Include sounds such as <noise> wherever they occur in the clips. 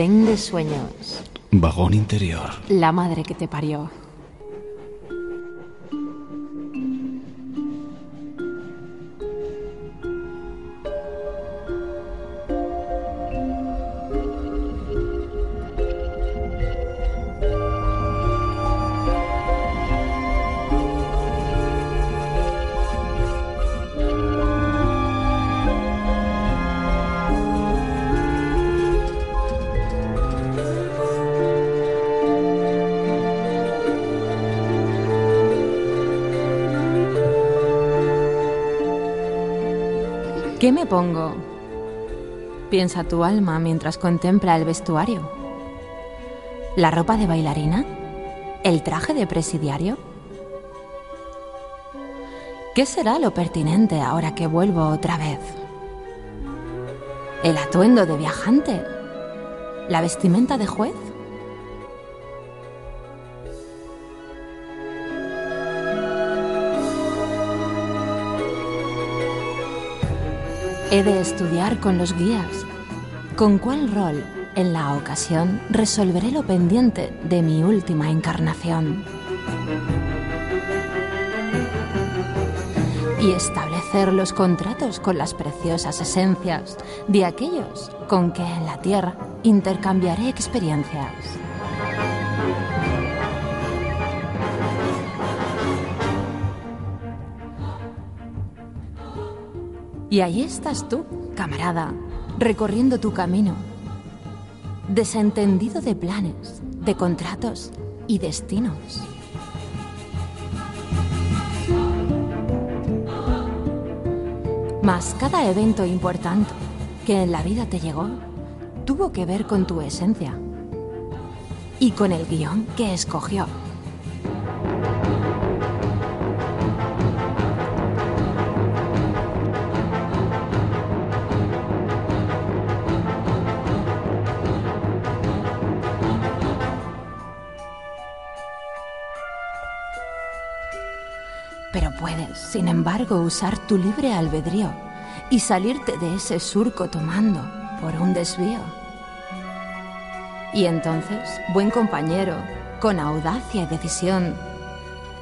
Tren de sueños. Vagón interior. La madre que te parió. ¿Qué me pongo? Piensa tu alma mientras contempla el vestuario. ¿La ropa de bailarina? ¿El traje de presidiario? ¿Qué será lo pertinente ahora que vuelvo otra vez? ¿El atuendo de viajante? ¿La vestimenta de juez? He de estudiar con los guías. ¿Con cuál rol en la ocasión resolveré lo pendiente de mi última encarnación? Y establecer los contratos con las preciosas esencias de aquellos con que en la tierra intercambiaré experiencias. Y ahí estás tú, camarada, recorriendo tu camino, desentendido de planes, de contratos y destinos. Mas cada evento importante que en la vida te llegó tuvo que ver con tu esencia y con el guion que escogió. Sin embargo, usar tu libre albedrío y salirte de ese surco tomando por un desvío. Y entonces, buen compañero, con audacia y decisión,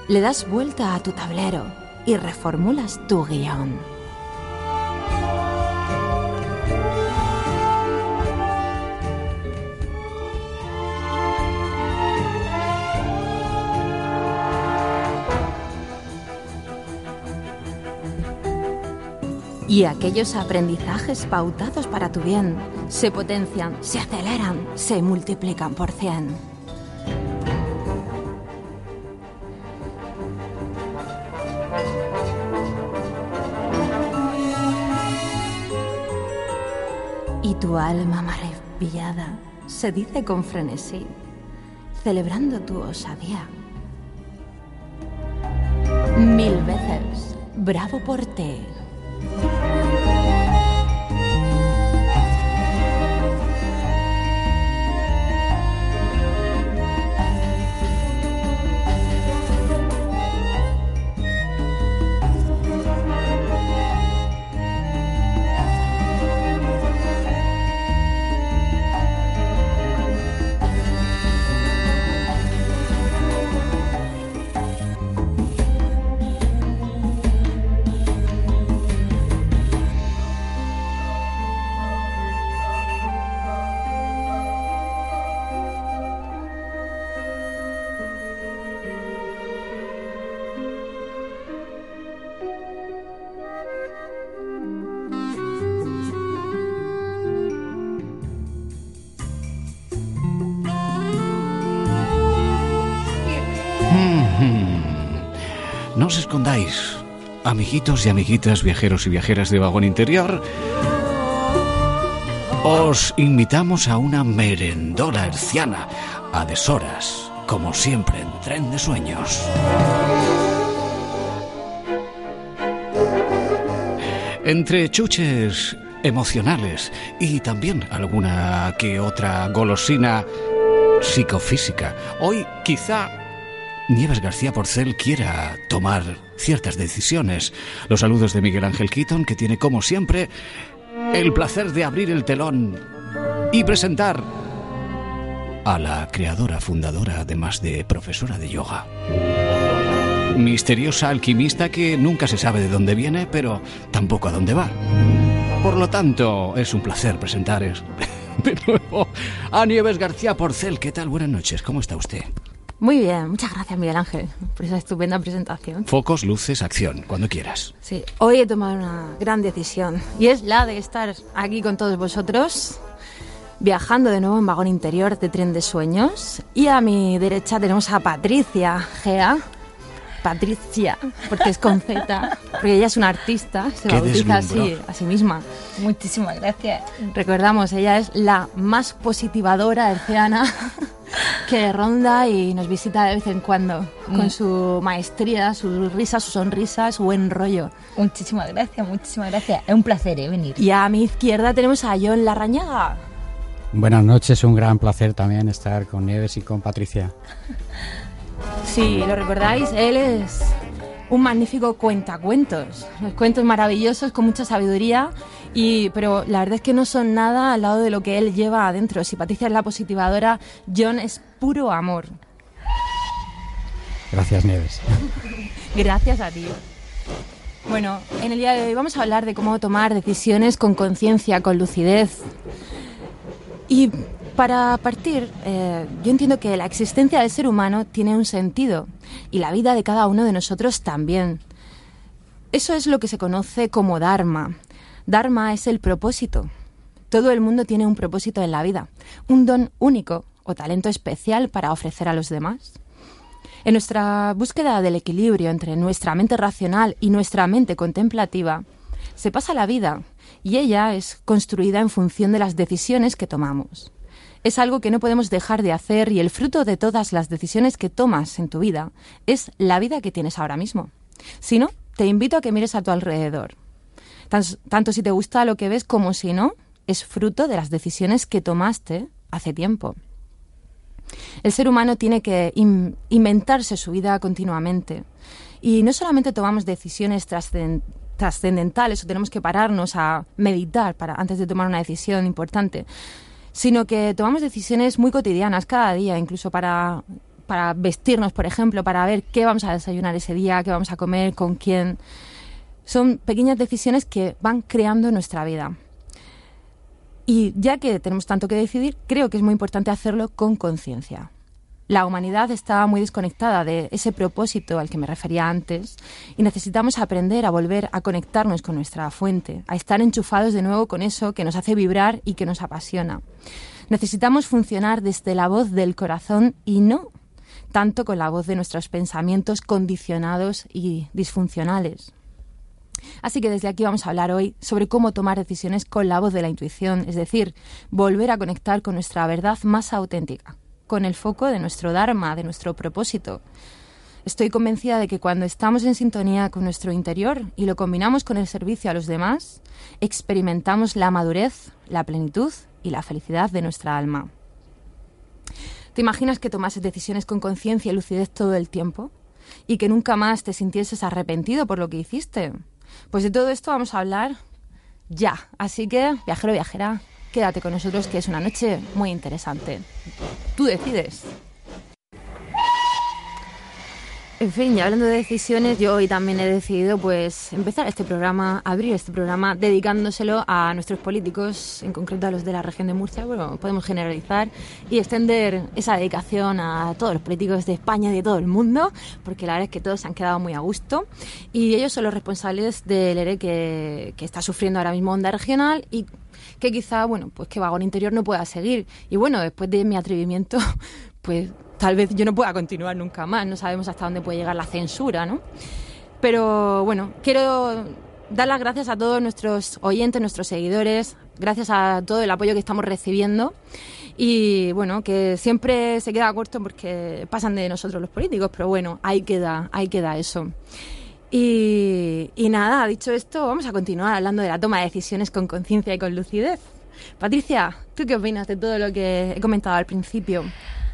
le das vuelta a tu tablero y reformulas tu guion. Y aquellos aprendizajes pautados para tu bien se potencian, se aceleran, se multiplican por cien. Y tu alma maravillada se dice con frenesí, celebrando tu osadía. Mil veces, bravo por ti. Os escondáis, amiguitos y amiguitas, viajeros y viajeras de vagón interior. Os invitamos a una merendora herciana a deshoras, como siempre en tren de sueños. Entre chuches emocionales y también alguna que otra golosina psicofísica. Hoy quizá Nieves García Porcel quiera tomar ciertas decisiones. Los saludos de Miguel Ángel Keaton, que tiene como siempre el placer de abrir el telón y presentar a la creadora, fundadora, además de profesora de yoga. Misteriosa alquimista que nunca se sabe de dónde viene, pero tampoco a dónde va. Por lo tanto, es un placer presentar <laughs> de nuevo a Nieves García Porcel. ¿Qué tal? Buenas noches, ¿cómo está usted? Muy bien, muchas gracias Miguel Ángel por esa estupenda presentación. Focos, luces, acción, cuando quieras. Sí, hoy he tomado una gran decisión y es la de estar aquí con todos vosotros, viajando de nuevo en vagón interior de tren de sueños. Y a mi derecha tenemos a Patricia Gea. Patricia, porque es con Z, porque ella es una artista, se bautiza así a sí misma. Muchísimas gracias. Recordamos, ella es la más positivadora herciana que ronda y nos visita de vez en cuando con mm. su maestría, su risa, su sonrisa, su buen rollo. Muchísimas gracias, muchísimas gracias. Es un placer ¿eh? venir. Y a mi izquierda tenemos a John Larrañaga. Buenas noches, un gran placer también estar con Nieves y con Patricia. <laughs> Sí, lo recordáis, él es un magnífico cuentacuentos, los cuentos maravillosos con mucha sabiduría y, pero la verdad es que no son nada al lado de lo que él lleva adentro. Si Patricia es la positivadora, John es puro amor. Gracias, Nieves. <laughs> Gracias a ti. Bueno, en el día de hoy vamos a hablar de cómo tomar decisiones con conciencia, con lucidez. Y para partir, eh, yo entiendo que la existencia del ser humano tiene un sentido y la vida de cada uno de nosotros también. Eso es lo que se conoce como Dharma, Dharma es el propósito. Todo el mundo tiene un propósito en la vida, un don único o talento especial para ofrecer a los demás. En nuestra búsqueda del equilibrio entre nuestra mente racional y nuestra mente contemplativa, se pasa la vida y ella es construida en función de las decisiones que tomamos. Es algo que no podemos dejar de hacer y el fruto de todas las decisiones que tomas en tu vida es la vida que tienes ahora mismo. Si no, te invito a que mires a tu alrededor tanto si te gusta lo que ves como si no, es fruto de las decisiones que tomaste hace tiempo. El ser humano tiene que inventarse su vida continuamente. Y no solamente tomamos decisiones trascendentales o tenemos que pararnos a meditar para, antes de tomar una decisión importante, sino que tomamos decisiones muy cotidianas cada día, incluso para, para vestirnos, por ejemplo, para ver qué vamos a desayunar ese día, qué vamos a comer, con quién. Son pequeñas decisiones que van creando nuestra vida. Y ya que tenemos tanto que decidir, creo que es muy importante hacerlo con conciencia. La humanidad está muy desconectada de ese propósito al que me refería antes y necesitamos aprender a volver a conectarnos con nuestra fuente, a estar enchufados de nuevo con eso que nos hace vibrar y que nos apasiona. Necesitamos funcionar desde la voz del corazón y no tanto con la voz de nuestros pensamientos condicionados y disfuncionales. Así que desde aquí vamos a hablar hoy sobre cómo tomar decisiones con la voz de la intuición, es decir, volver a conectar con nuestra verdad más auténtica, con el foco de nuestro Dharma, de nuestro propósito. Estoy convencida de que cuando estamos en sintonía con nuestro interior y lo combinamos con el servicio a los demás, experimentamos la madurez, la plenitud y la felicidad de nuestra alma. ¿Te imaginas que tomases decisiones con conciencia y lucidez todo el tiempo? ¿Y que nunca más te sintieses arrepentido por lo que hiciste? Pues de todo esto vamos a hablar ya. Así que, viajero, viajera, quédate con nosotros que es una noche muy interesante. Tú decides. En fin, y hablando de decisiones, yo hoy también he decidido pues empezar este programa, abrir este programa dedicándoselo a nuestros políticos, en concreto a los de la región de Murcia, bueno, podemos generalizar y extender esa dedicación a todos los políticos de España y de todo el mundo, porque la verdad es que todos se han quedado muy a gusto y ellos son los responsables del ERE que, que está sufriendo ahora mismo onda regional y que quizá, bueno, pues que Vagón Interior no pueda seguir. Y bueno, después de mi atrevimiento, <laughs> pues tal vez yo no pueda continuar nunca más, no sabemos hasta dónde puede llegar la censura, ¿no? Pero bueno, quiero dar las gracias a todos nuestros oyentes, nuestros seguidores, gracias a todo el apoyo que estamos recibiendo y bueno, que siempre se queda corto porque pasan de nosotros los políticos, pero bueno, ahí queda, ahí queda eso. Y, y nada, dicho esto, vamos a continuar hablando de la toma de decisiones con conciencia y con lucidez. Patricia, ¿tú qué opinas de todo lo que he comentado al principio?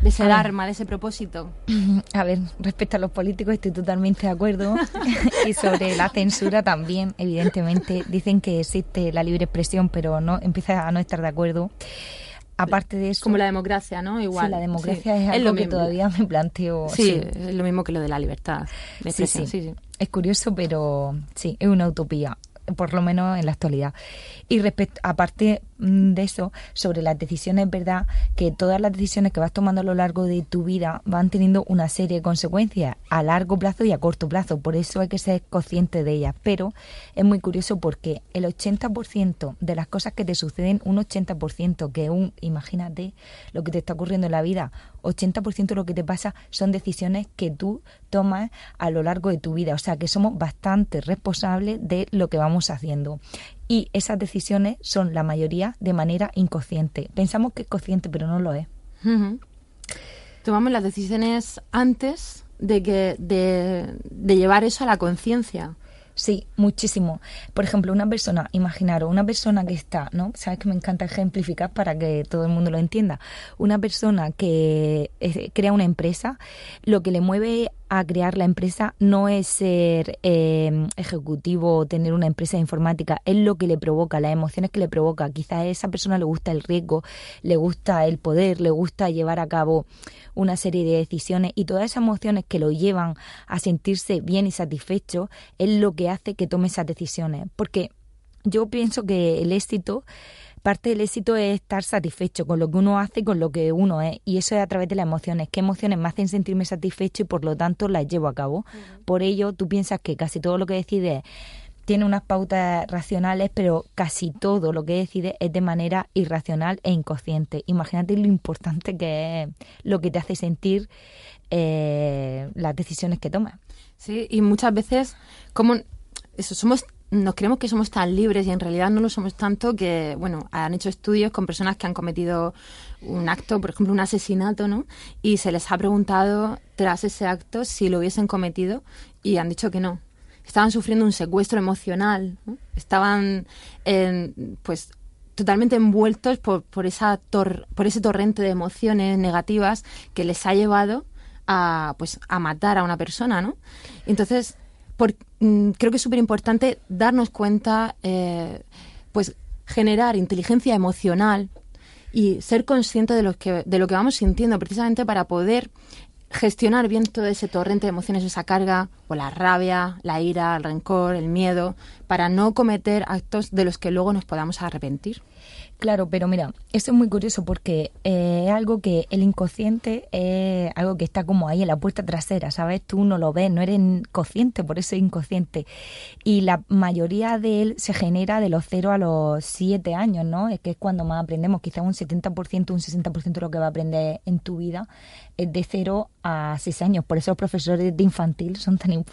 De ese arma, de ese propósito. <clears throat> A ver, respecto a los políticos estoy totalmente de acuerdo. <laughs> y sobre la censura también, evidentemente, dicen que existe la libre expresión, pero no empieza a no estar de acuerdo. aparte de eso... Como la democracia, ¿no? Igual. Sí, la democracia es algo que todavía me planteo. Sí, es lo mismo que lo de la libertad de sí, sí. sí, Es curioso, pero sí, es una utopía por lo menos en la actualidad. Y respecto, aparte de eso, sobre las decisiones, es verdad que todas las decisiones que vas tomando a lo largo de tu vida van teniendo una serie de consecuencias a largo plazo y a corto plazo. Por eso hay que ser consciente de ellas. Pero es muy curioso porque el 80% de las cosas que te suceden, un 80% que un, imagínate lo que te está ocurriendo en la vida, 80% de lo que te pasa son decisiones que tú tomas a lo largo de tu vida. O sea que somos bastante responsables de lo que vamos haciendo. Y esas decisiones son la mayoría de manera inconsciente. Pensamos que es consciente, pero no lo es. Tomamos las decisiones antes de, que, de, de llevar eso a la conciencia. Sí, muchísimo. Por ejemplo, una persona, imaginaros, una persona que está, ¿no? Sabes que me encanta ejemplificar para que todo el mundo lo entienda. Una persona que eh, crea una empresa, lo que le mueve a crear la empresa no es ser eh, ejecutivo o tener una empresa informática, es lo que le provoca, las emociones que le provoca. Quizá a esa persona le gusta el riesgo, le gusta el poder, le gusta llevar a cabo una serie de decisiones y todas esas emociones que lo llevan a sentirse bien y satisfecho es lo que hace que tome esas decisiones. Porque yo pienso que el éxito parte del éxito es estar satisfecho con lo que uno hace y con lo que uno es. Y eso es a través de las emociones. ¿Qué emociones me hacen sentirme satisfecho y por lo tanto las llevo a cabo? Por ello, tú piensas que casi todo lo que decides tiene unas pautas racionales, pero casi todo lo que decides es de manera irracional e inconsciente. Imagínate lo importante que es lo que te hace sentir eh, las decisiones que tomas. Sí, y muchas veces, como eso, somos nos creemos que somos tan libres y en realidad no lo somos tanto que, bueno, han hecho estudios con personas que han cometido un acto, por ejemplo, un asesinato, ¿no? Y se les ha preguntado tras ese acto si lo hubiesen cometido y han dicho que no. Estaban sufriendo un secuestro emocional, estaban, pues, totalmente envueltos por, por, esa por ese torrente de emociones negativas que les ha llevado a, pues, a matar a una persona, ¿no? Entonces, Mm, creo que es súper importante darnos cuenta, eh, pues generar inteligencia emocional y ser consciente de lo que de lo que vamos sintiendo precisamente para poder gestionar bien todo ese torrente de emociones, esa carga, o la rabia, la ira, el rencor, el miedo, para no cometer actos de los que luego nos podamos arrepentir. Claro, pero mira, eso es muy curioso porque eh, es algo que el inconsciente es algo que está como ahí en la puerta trasera, ¿sabes? Tú no lo ves, no eres consciente, por eso es inconsciente. Y la mayoría de él se genera de los 0 a los 7 años, ¿no? Es que es cuando más aprendemos, quizás un 70%, un 60% de lo que va a aprender en tu vida es de 0 a 6 años. Por eso los profesores de infantil son tan.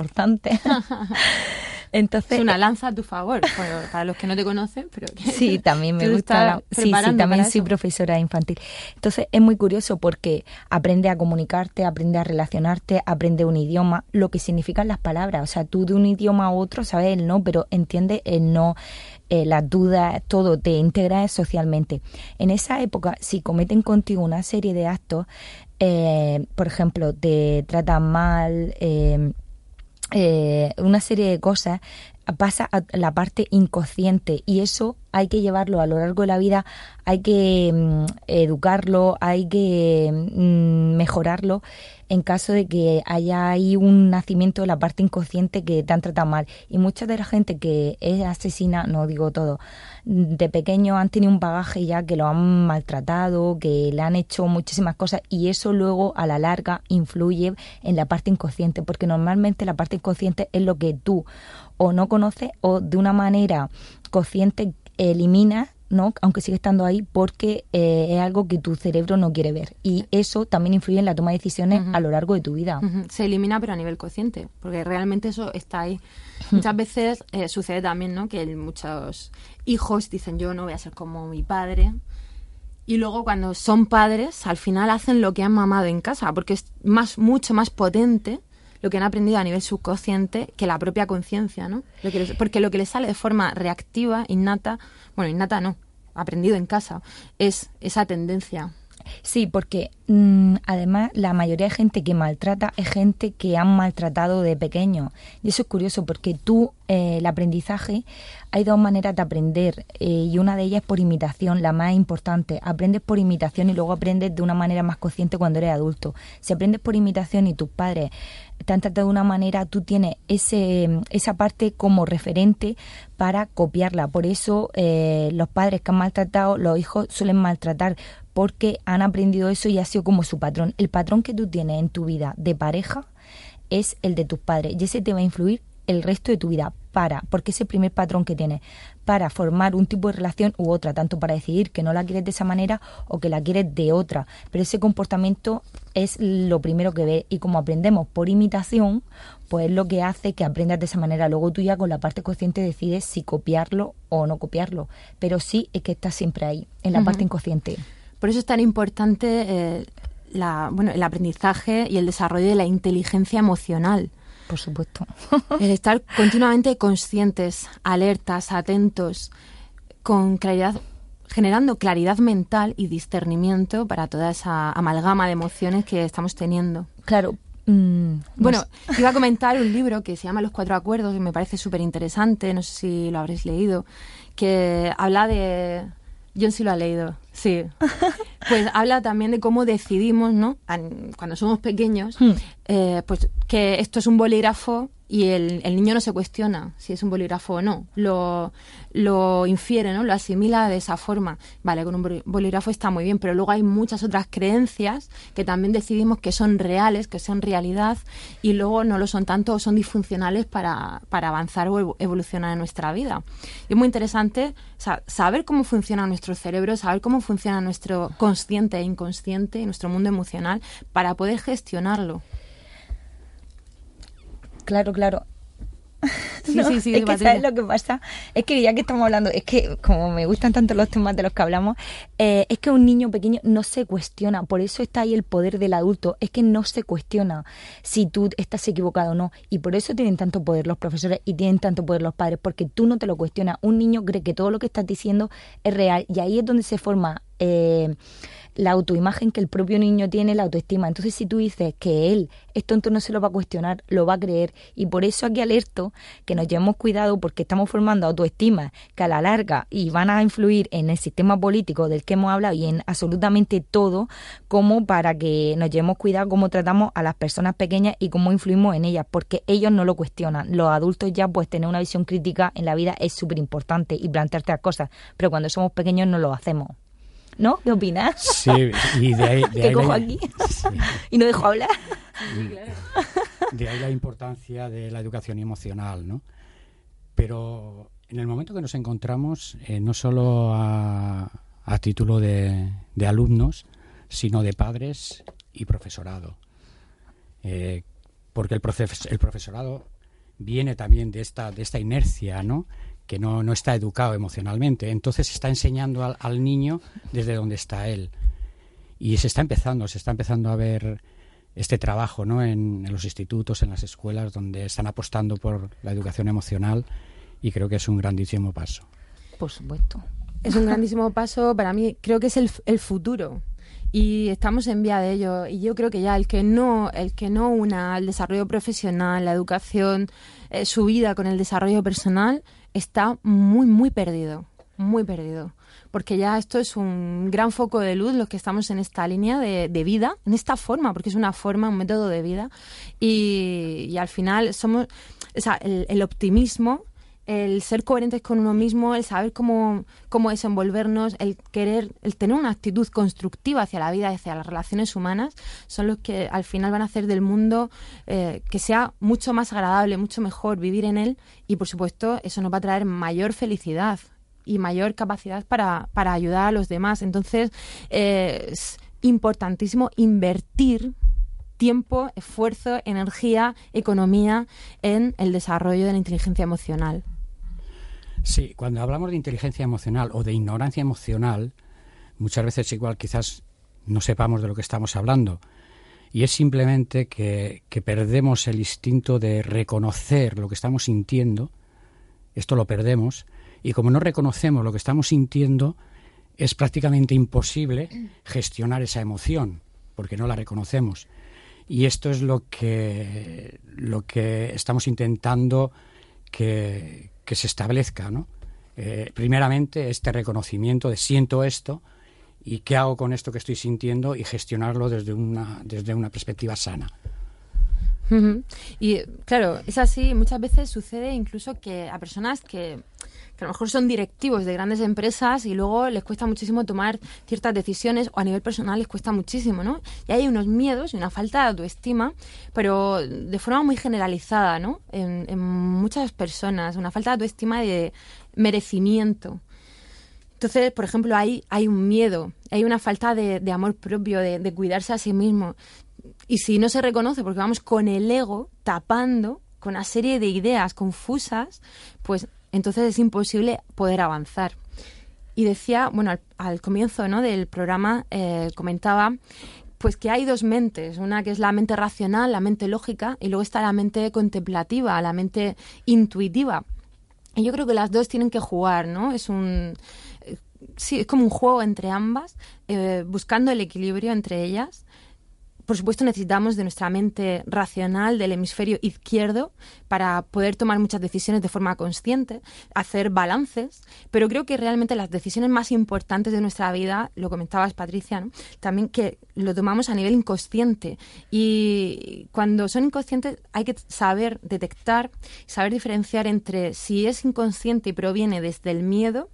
<laughs> Entonces, es una lanza a tu favor, para los que no te conocen, pero sí, también me gusta. La, sí, sí, también soy profesora infantil. Entonces es muy curioso porque aprende a comunicarte, aprende a relacionarte, aprende un idioma, lo que significan las palabras. O sea, tú de un idioma a otro sabes el no, pero entiende el no, eh, las dudas, todo, te integras socialmente. En esa época, si cometen contigo una serie de actos, eh, por ejemplo, te tratan mal, eh, eh, una serie de cosas pasa a la parte inconsciente y eso hay que llevarlo a lo largo de la vida, hay que mm, educarlo, hay que mm, mejorarlo en caso de que haya ahí un nacimiento de la parte inconsciente que te han tratado mal. Y mucha de la gente que es asesina, no digo todo, de pequeño han tenido un bagaje ya que lo han maltratado, que le han hecho muchísimas cosas y eso luego a la larga influye en la parte inconsciente, porque normalmente la parte inconsciente es lo que tú o no conoces o de una manera consciente eliminas ¿no? aunque sigue estando ahí, porque eh, es algo que tu cerebro no quiere ver. Y eso también influye en la toma de decisiones a lo largo de tu vida. Se elimina, pero a nivel consciente, porque realmente eso está ahí. Muchas veces eh, sucede también ¿no? que muchos hijos dicen yo no voy a ser como mi padre. Y luego cuando son padres, al final hacen lo que han mamado en casa, porque es más, mucho más potente lo que han aprendido a nivel subconsciente que la propia conciencia, ¿no? porque lo que les sale de forma reactiva, innata, bueno, innata no, aprendido en casa, es esa tendencia. Sí, porque además, la mayoría de gente que maltrata es gente que han maltratado de pequeño. Y eso es curioso porque tú, eh, el aprendizaje, hay dos maneras de aprender eh, y una de ellas es por imitación, la más importante. Aprendes por imitación y luego aprendes de una manera más consciente cuando eres adulto. Si aprendes por imitación y tus padres te han tratado de una manera, tú tienes ese, esa parte como referente para copiarla. Por eso eh, los padres que han maltratado, los hijos suelen maltratar porque han aprendido eso y ha sido como su patrón. El patrón que tú tienes en tu vida de pareja es el de tus padres y ese te va a influir el resto de tu vida para, porque ese primer patrón que tienes, para formar un tipo de relación u otra, tanto para decidir que no la quieres de esa manera o que la quieres de otra. Pero ese comportamiento es lo primero que ves y como aprendemos por imitación, pues es lo que hace que aprendas de esa manera. Luego tú ya con la parte consciente decides si copiarlo o no copiarlo, pero sí es que estás siempre ahí, en la parte inconsciente. Por eso es tan importante eh, la, bueno, el aprendizaje y el desarrollo de la inteligencia emocional. Por supuesto. el estar continuamente conscientes, alertas, atentos, con claridad generando claridad mental y discernimiento para toda esa amalgama de emociones que estamos teniendo. Claro. Mm, bueno, iba a comentar un libro que se llama Los Cuatro Acuerdos, que me parece súper interesante, no sé si lo habréis leído, que habla de, John sí lo ha leído, sí. <laughs> Pues habla también de cómo decidimos, ¿no? Cuando somos pequeños, hmm. eh, pues que esto es un bolígrafo y el, el, niño no se cuestiona si es un bolígrafo o no, lo, lo infiere, ¿no? lo asimila de esa forma. Vale, con un bolígrafo está muy bien, pero luego hay muchas otras creencias que también decidimos que son reales, que son realidad, y luego no lo son tanto o son disfuncionales para, para avanzar o evolucionar en nuestra vida. Y es muy interesante saber cómo funciona nuestro cerebro, saber cómo funciona nuestro consciente e inconsciente, nuestro mundo emocional, para poder gestionarlo. Claro, claro. <laughs> Sí, sí, sí, es que sabes lo que pasa es que ya que estamos hablando es que como me gustan tanto los temas de los que hablamos eh, es que un niño pequeño no se cuestiona por eso está ahí el poder del adulto es que no se cuestiona si tú estás equivocado o no y por eso tienen tanto poder los profesores y tienen tanto poder los padres porque tú no te lo cuestionas un niño cree que todo lo que estás diciendo es real y ahí es donde se forma eh, la autoimagen que el propio niño tiene, la autoestima. Entonces, si tú dices que él es tonto, no se lo va a cuestionar, lo va a creer. Y por eso aquí alerto que nos llevemos cuidado porque estamos formando autoestima que a la larga y van a influir en el sistema político del que hemos hablado y en absolutamente todo, como para que nos llevemos cuidado cómo tratamos a las personas pequeñas y cómo influimos en ellas, porque ellos no lo cuestionan. Los adultos ya, pues tener una visión crítica en la vida es súper importante y plantearte las cosas, pero cuando somos pequeños no lo hacemos. ¿No? ¿Qué opinas? Sí, y de ahí... De <laughs> cojo aquí <laughs> y no dejo hablar. <laughs> De ahí la importancia de la educación emocional, ¿no? Pero en el momento que nos encontramos, eh, no solo a, título de, alumnos, sino de padres y profesorado. Eh, porque el, el profesorado viene también de esta, de esta inercia, ¿no? Que no, no está educado emocionalmente. Entonces está enseñando al, niño desde donde está él. Y se está empezando, se está empezando a ver este trabajo ¿no? en, los institutos, en las escuelas, donde están apostando por la educación emocional y creo que es un grandísimo paso. Por supuesto. Es un grandísimo paso para mí, creo que es el, el futuro y estamos en vía de ello y yo creo que ya el que no el que no una el desarrollo profesional la educación eh, su vida con el desarrollo personal está muy, muy perdido, muy perdido. Porque ya esto es un gran foco de luz, los que estamos en esta línea de, vida, en esta forma, porque es una forma, un método de vida. Y, al final somos, o sea, el optimismo el ser coherentes con uno mismo, el saber cómo, cómo desenvolvernos, el querer, el tener una actitud constructiva hacia la vida, hacia las relaciones humanas, son los que al final van a hacer del mundo eh, que sea mucho más agradable, mucho mejor vivir en él y por supuesto eso nos va a traer mayor felicidad y mayor capacidad para, para ayudar a los demás. Entonces eh, es importantísimo invertir tiempo, esfuerzo, energía, economía en el desarrollo de la inteligencia emocional. Sí, cuando hablamos de inteligencia emocional o de ignorancia emocional, muchas veces igual quizás no sepamos de lo que estamos hablando. Y es simplemente que, perdemos el instinto de reconocer lo que estamos sintiendo, esto lo perdemos, y como no reconocemos lo que estamos sintiendo, es prácticamente imposible gestionar esa emoción porque no la reconocemos. Y esto es lo que, lo que estamos intentando que, que se establezca, ¿no? Eh, primeramente, este reconocimiento de siento esto y qué hago con esto que estoy sintiendo y gestionarlo desde una, desde una perspectiva sana. Y claro, es así, muchas veces sucede incluso que a personas que, que, a lo mejor son directivos de grandes empresas y luego les cuesta muchísimo tomar ciertas decisiones o a nivel personal les cuesta muchísimo, ¿no? Y hay unos miedos y una falta de autoestima, pero de forma muy generalizada, ¿no? En, muchas personas, una falta de autoestima de merecimiento. Entonces, por ejemplo, hay, hay un miedo, hay una falta de, de amor propio, de, de, cuidarse a sí mismo. Y si no se reconoce, porque vamos con el ego tapando, con una serie de ideas confusas, pues entonces es imposible poder avanzar. Y decía, bueno, al, comienzo ¿no? del programa eh, comentaba pues que hay dos mentes, una que es la mente racional, la mente lógica, y luego está la mente contemplativa, la mente intuitiva. Y yo creo que las dos tienen que jugar, ¿no? Es un eh, sí, es como un juego entre ambas, eh, buscando el equilibrio entre ellas por supuesto, necesitamos de nuestra mente racional, del hemisferio izquierdo, para poder tomar muchas decisiones de forma consciente, hacer balances, pero creo que realmente las decisiones más importantes de nuestra vida, lo comentabas Patricia, también que lo tomamos a nivel inconsciente. Y cuando son inconscientes hay que saber detectar, saber diferenciar entre si es inconsciente y proviene desde el miedo,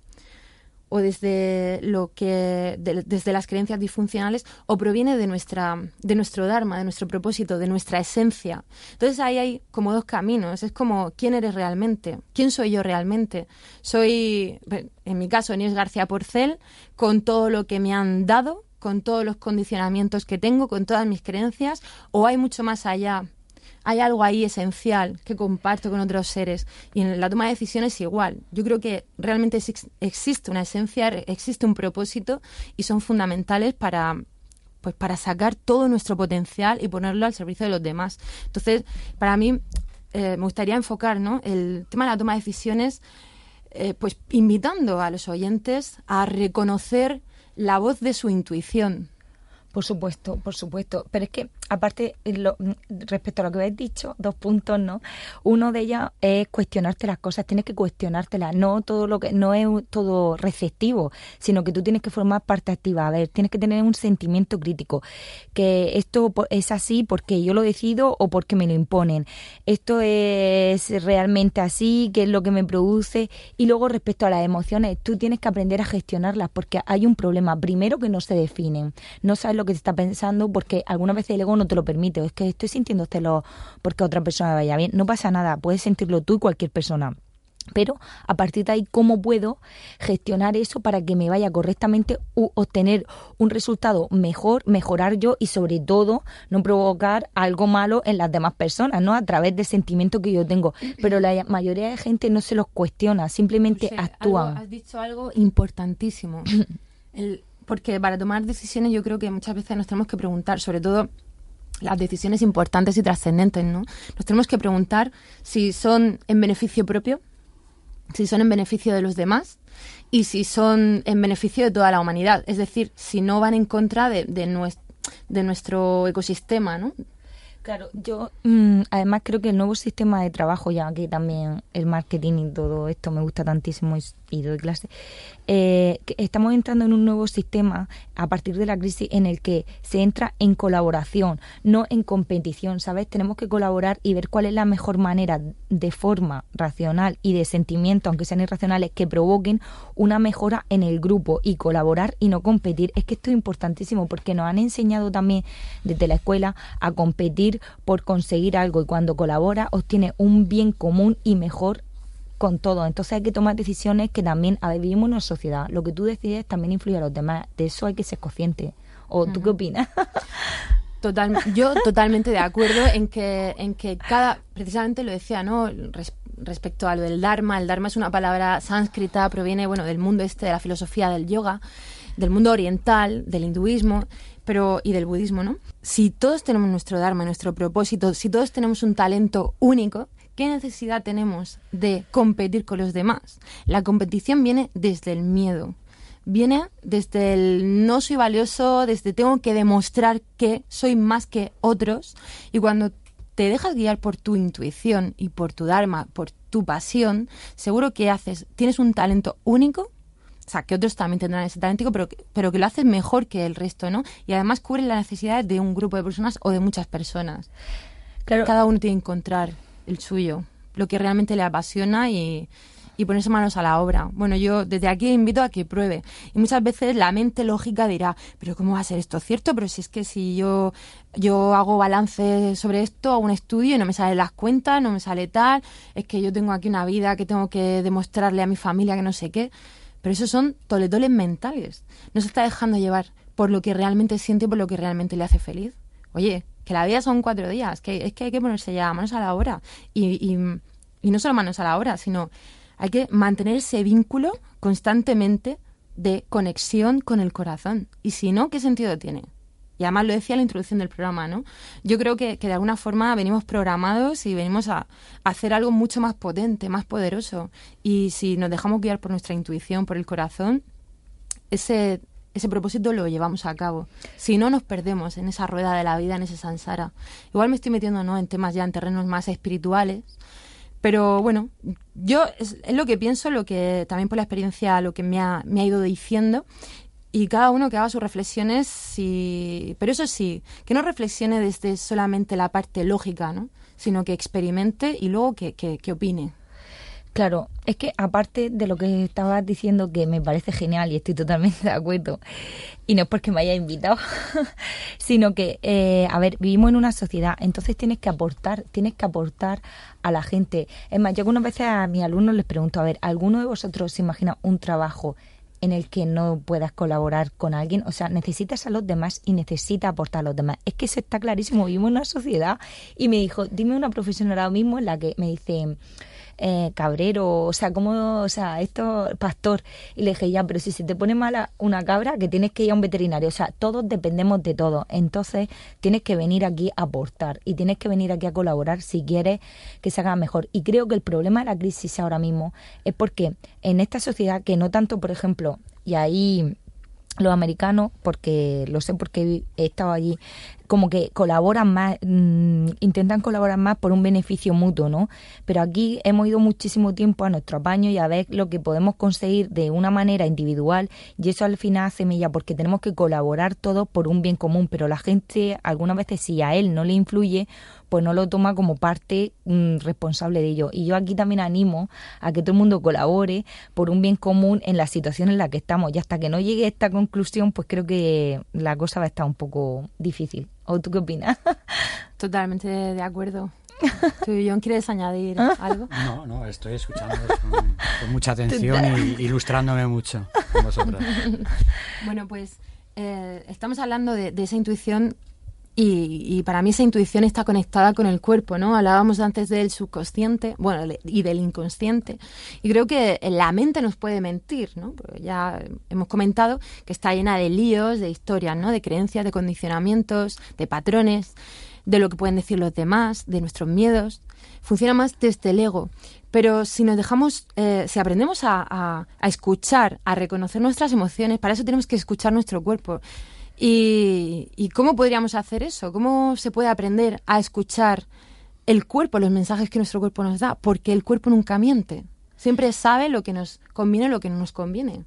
o desde lo que desde las creencias disfuncionales o proviene de nuestra de nuestro dharma, de nuestro propósito, de nuestra esencia. Entonces ahí hay como dos caminos, es como quién eres realmente, quién soy yo realmente. Soy en mi caso Inés García Porcel con todo lo que me han dado, con todos los condicionamientos que tengo, con todas mis creencias o hay mucho más allá hay algo ahí esencial que comparto con otros seres. Y en la toma de decisiones igual. Yo creo que realmente existe una esencia, existe un propósito y son fundamentales para pues para sacar todo nuestro potencial y ponerlo al servicio de los demás. Entonces, para mí eh, me gustaría enfocar el tema de la toma de decisiones eh, pues invitando a los oyentes a reconocer la voz de su intuición, por supuesto, por supuesto. Pero es que, aparte, respecto a lo que habéis dicho, dos puntos, ¿no? Uno de ellos es cuestionarte las cosas, tienes que cuestionártelas. No todo lo que, no es todo receptivo, sino que tú tienes que formar parte activa. A ver, tienes que tener un sentimiento crítico. Que esto es así porque yo lo decido o porque me lo imponen. Esto es realmente así, que es lo que me produce. Y luego, respecto a las emociones, tú tienes que aprender a gestionarlas porque hay un problema. Primero que no se definen. No sabes lo que te está pensando porque algunas veces el ego no te lo permite. Es que estoy sintiendo celo porque otra persona vaya bien. No pasa nada, puedes sentirlo tú y cualquier persona. Pero a partir de ahí, ¿cómo puedo gestionar eso para que me vaya correctamente u obtener un resultado mejor, mejorar yo y sobre todo no provocar algo malo en las demás personas, ¿no? A través del sentimiento que yo tengo. Pero la mayoría de gente no se los cuestiona, simplemente actúan. has dicho algo importantísimo. <clears throat> El, porque para tomar decisiones yo creo que muchas veces nos tenemos que preguntar, sobre todo las decisiones importantes y trascendentes, ¿no? Nos tenemos que preguntar si son en beneficio propio, si son en beneficio de los demás y si son en beneficio de toda la humanidad. Es decir, si no van en contra de, de, nuestro, de nuestro ecosistema, ¿no? Claro, yo mm, además creo que el nuevo sistema de trabajo, ya que también el marketing y todo esto me gusta tantísimo y, doy clase, eh, estamos entrando en un nuevo sistema a partir de la crisis en el que se entra en colaboración, no en competición, ¿sabes? Tenemos que colaborar y ver cuál es la mejor manera de forma racional y de sentimiento, aunque sean irracionales, que provoquen una mejora en el grupo y colaborar y no competir. Es que esto es importantísimo porque nos han enseñado también desde la escuela a competir por conseguir algo y cuando colabora obtiene un bien común y mejor con todo. Entonces hay que tomar decisiones que también, a ver, vivimos en una sociedad. Lo que tú decides también influye a los demás. De eso hay que ser consciente. ¿O tú qué opinas? <laughs> Total, yo totalmente de acuerdo en que, en que cada, precisamente lo decía, ¿no? respecto a lo del Dharma, el Dharma es una palabra sánscrita, proviene, bueno, del mundo este, de la filosofía del yoga, del mundo oriental, del hinduismo, pero y del budismo, ¿no? Si todos tenemos nuestro dharma, nuestro propósito, si todos tenemos un talento único, ¿qué necesidad tenemos de competir con los demás? La competición viene desde el miedo, viene desde el no soy valioso, desde tengo que demostrar que soy más que otros. Y cuando te dejas guiar por tu intuición y por tu dharma, por tu pasión, seguro que haces, tienes un talento único o sea, que otros también tendrán ese talento, pero, pero que lo haces mejor que el resto, ¿no? Y además cubre las necesidades de un grupo de personas o de muchas personas. Claro. Cada uno tiene que encontrar el suyo, lo que realmente le apasiona y, ponerse manos a la obra. Bueno, yo desde aquí invito a que pruebe. Y muchas veces la mente lógica dirá, pero ¿cómo va a ser esto cierto? Pero si es que si yo, yo hago balance sobre esto, hago un estudio y no me salen las cuentas, no me sale tal, es que yo tengo aquí una vida que tengo que demostrarle a mi familia que no sé qué. Pero esos son toletoles mentales. No se está dejando llevar por lo que realmente siente y por lo que realmente le hace feliz. Oye, que la vida son cuatro días, que es que hay que ponerse ya manos a la obra. Y, y, no solo manos a la obra, sino hay que mantener ese vínculo constantemente de conexión con el corazón. Y si no, ¿qué sentido tiene? Y además lo decía en la introducción del programa, ¿no? Yo creo que, que de alguna forma venimos programados y venimos a, hacer algo mucho más potente, más poderoso. Y si nos dejamos guiar por nuestra intuición, por el corazón, ese, ese propósito lo llevamos a cabo. Si no, nos perdemos en esa rueda de la vida, en ese sansara. Igual me estoy metiendo ¿no? en temas ya en terrenos más espirituales, pero bueno, yo es, lo que pienso, lo que también por la experiencia, lo que me ha, me ha ido diciendo y cada uno que haga sus reflexiones, y... pero eso sí, que no reflexione desde solamente la parte lógica, ¿no? sino que experimente y luego que, que, opine. Claro, es que aparte de lo que estabas diciendo, que me parece genial y estoy totalmente de acuerdo, y no es porque me haya invitado, <laughs> sino que, eh, a ver, vivimos en una sociedad, entonces tienes que aportar, tienes que aportar a la gente. Es más, yo algunas veces a mis alumnos les pregunto, a ver, ¿alguno de vosotros se imagina un trabajo en el que no puedas colaborar con alguien. O sea, necesitas a los demás y necesitas aportar a los demás. Es que eso está clarísimo. Vivimos en una sociedad y me dijo, dime una profesión ahora mismo en la que me dice eh, cabrero, o sea, como, o sea, esto, pastor. Y le dije, ya, pero si se te pone mala una cabra, que tienes que ir a un veterinario. O sea, todos dependemos de todo. Entonces, tienes que venir aquí a aportar y tienes que venir aquí a colaborar si quieres que se haga mejor. Y creo que el problema de la crisis ahora mismo es porque en esta sociedad, que no tanto, por ejemplo, y ahí los americanos, porque lo sé porque he estado allí, como que colaboran más, mm, intentan colaborar más por un beneficio mutuo, ¿no? Pero aquí hemos ido muchísimo tiempo a nuestro apaño y a ver lo que podemos conseguir de una manera individual y eso al final hace mella porque tenemos que colaborar todos por un bien común, pero la gente algunas veces si a él no le influye, pues no lo toma como parte mm, responsable de ello. Y yo aquí también animo a que todo el mundo colabore por un bien común en la situación en la que estamos. Y hasta que no llegue a esta conclusión, pues creo que la cosa va a estar un poco difícil. ¿O tú qué opinas? <laughs> Totalmente de acuerdo. <laughs> ¿Tú, John, quieres añadir ¿Ah? algo? No, no, estoy escuchando con, mucha atención y ilustrándome mucho con vosotros. <laughs> Bueno, pues eh, estamos hablando de, esa intuición y, para mí esa intuición está conectada con el cuerpo, ¿no? Hablábamos antes del subconsciente, bueno, y del inconsciente. Y creo que la mente nos puede mentir, ¿no? Ya hemos comentado que está llena de líos, de historias, ¿no? De creencias, de condicionamientos, de patrones, de lo que pueden decir los demás, de nuestros miedos. Funciona más desde el ego. Pero si nos dejamos, eh, si aprendemos a escuchar, a reconocer nuestras emociones, para eso tenemos que escuchar nuestro cuerpo. ¿Y, cómo podríamos hacer eso? ¿Cómo se puede aprender a escuchar el cuerpo, los mensajes que nuestro cuerpo nos da? Porque el cuerpo nunca miente. Siempre sabe lo que nos conviene y lo que no nos conviene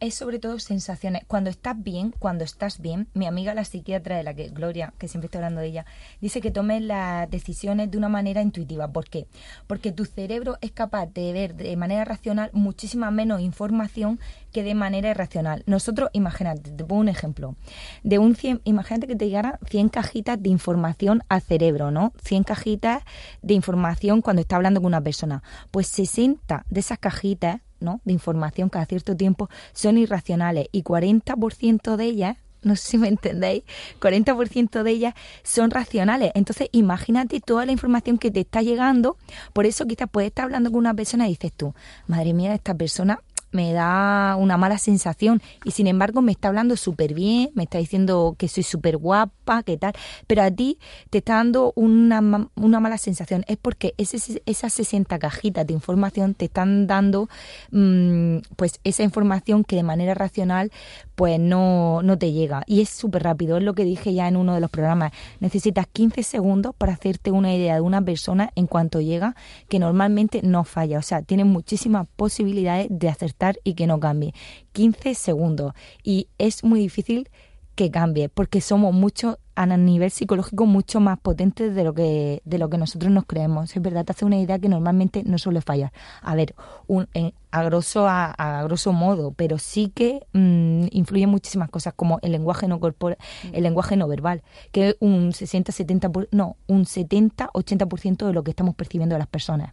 es sobre todo sensaciones. Cuando estás bien, cuando estás bien, mi amiga la psiquiatra de la que, Gloria, que siempre estoy hablando de ella, dice que tomes las decisiones de una manera intuitiva. ¿Por qué? Porque tu cerebro es capaz de ver de manera racional muchísima menos información que de manera irracional. Nosotros, imagínate, te pongo un ejemplo. De un 100, imagínate que te llegaran 100 cajitas de información al cerebro, ¿no? 100 cajitas de información cuando está hablando con una persona. Pues 60 de esas cajitas de información cada cierto tiempo son irracionales y 40% de ellas <laughs> no sé si me entendéis, 40% de ellas son racionales. Entonces, imagínate toda la información que te está llegando. Por eso quizás puedes estar hablando con una persona y dices tú, madre mía, esta persona me da una mala sensación y sin embargo me está hablando súper bien, me está diciendo que soy súper guapa, que tal, pero a ti te está dando una, una mala sensación. Es porque ese, esas 60 cajitas de información te están dando mm, pues esa información que de manera racional pues no, no te llega. Y es súper rápido, es lo que dije ya en uno de los programas. Necesitas 15 segundos para hacerte una idea de una persona en cuanto llega, que normalmente no falla. O sea, tienes muchísimas posibilidades de acertar y que no cambie. 15 segundos. Y es muy difícil que cambie, porque somos mucho a nivel psicológico mucho más potentes de lo que de lo que nosotros nos creemos. Es verdad, te hace una idea que normalmente no suele fallar. A ver, un, a grosso a, grosso modo, pero sí que mm, influyen muchísimas cosas como el lenguaje no corporal, el lenguaje no verbal, que un 60 70 no, un 70 80% de lo que estamos percibiendo de las personas.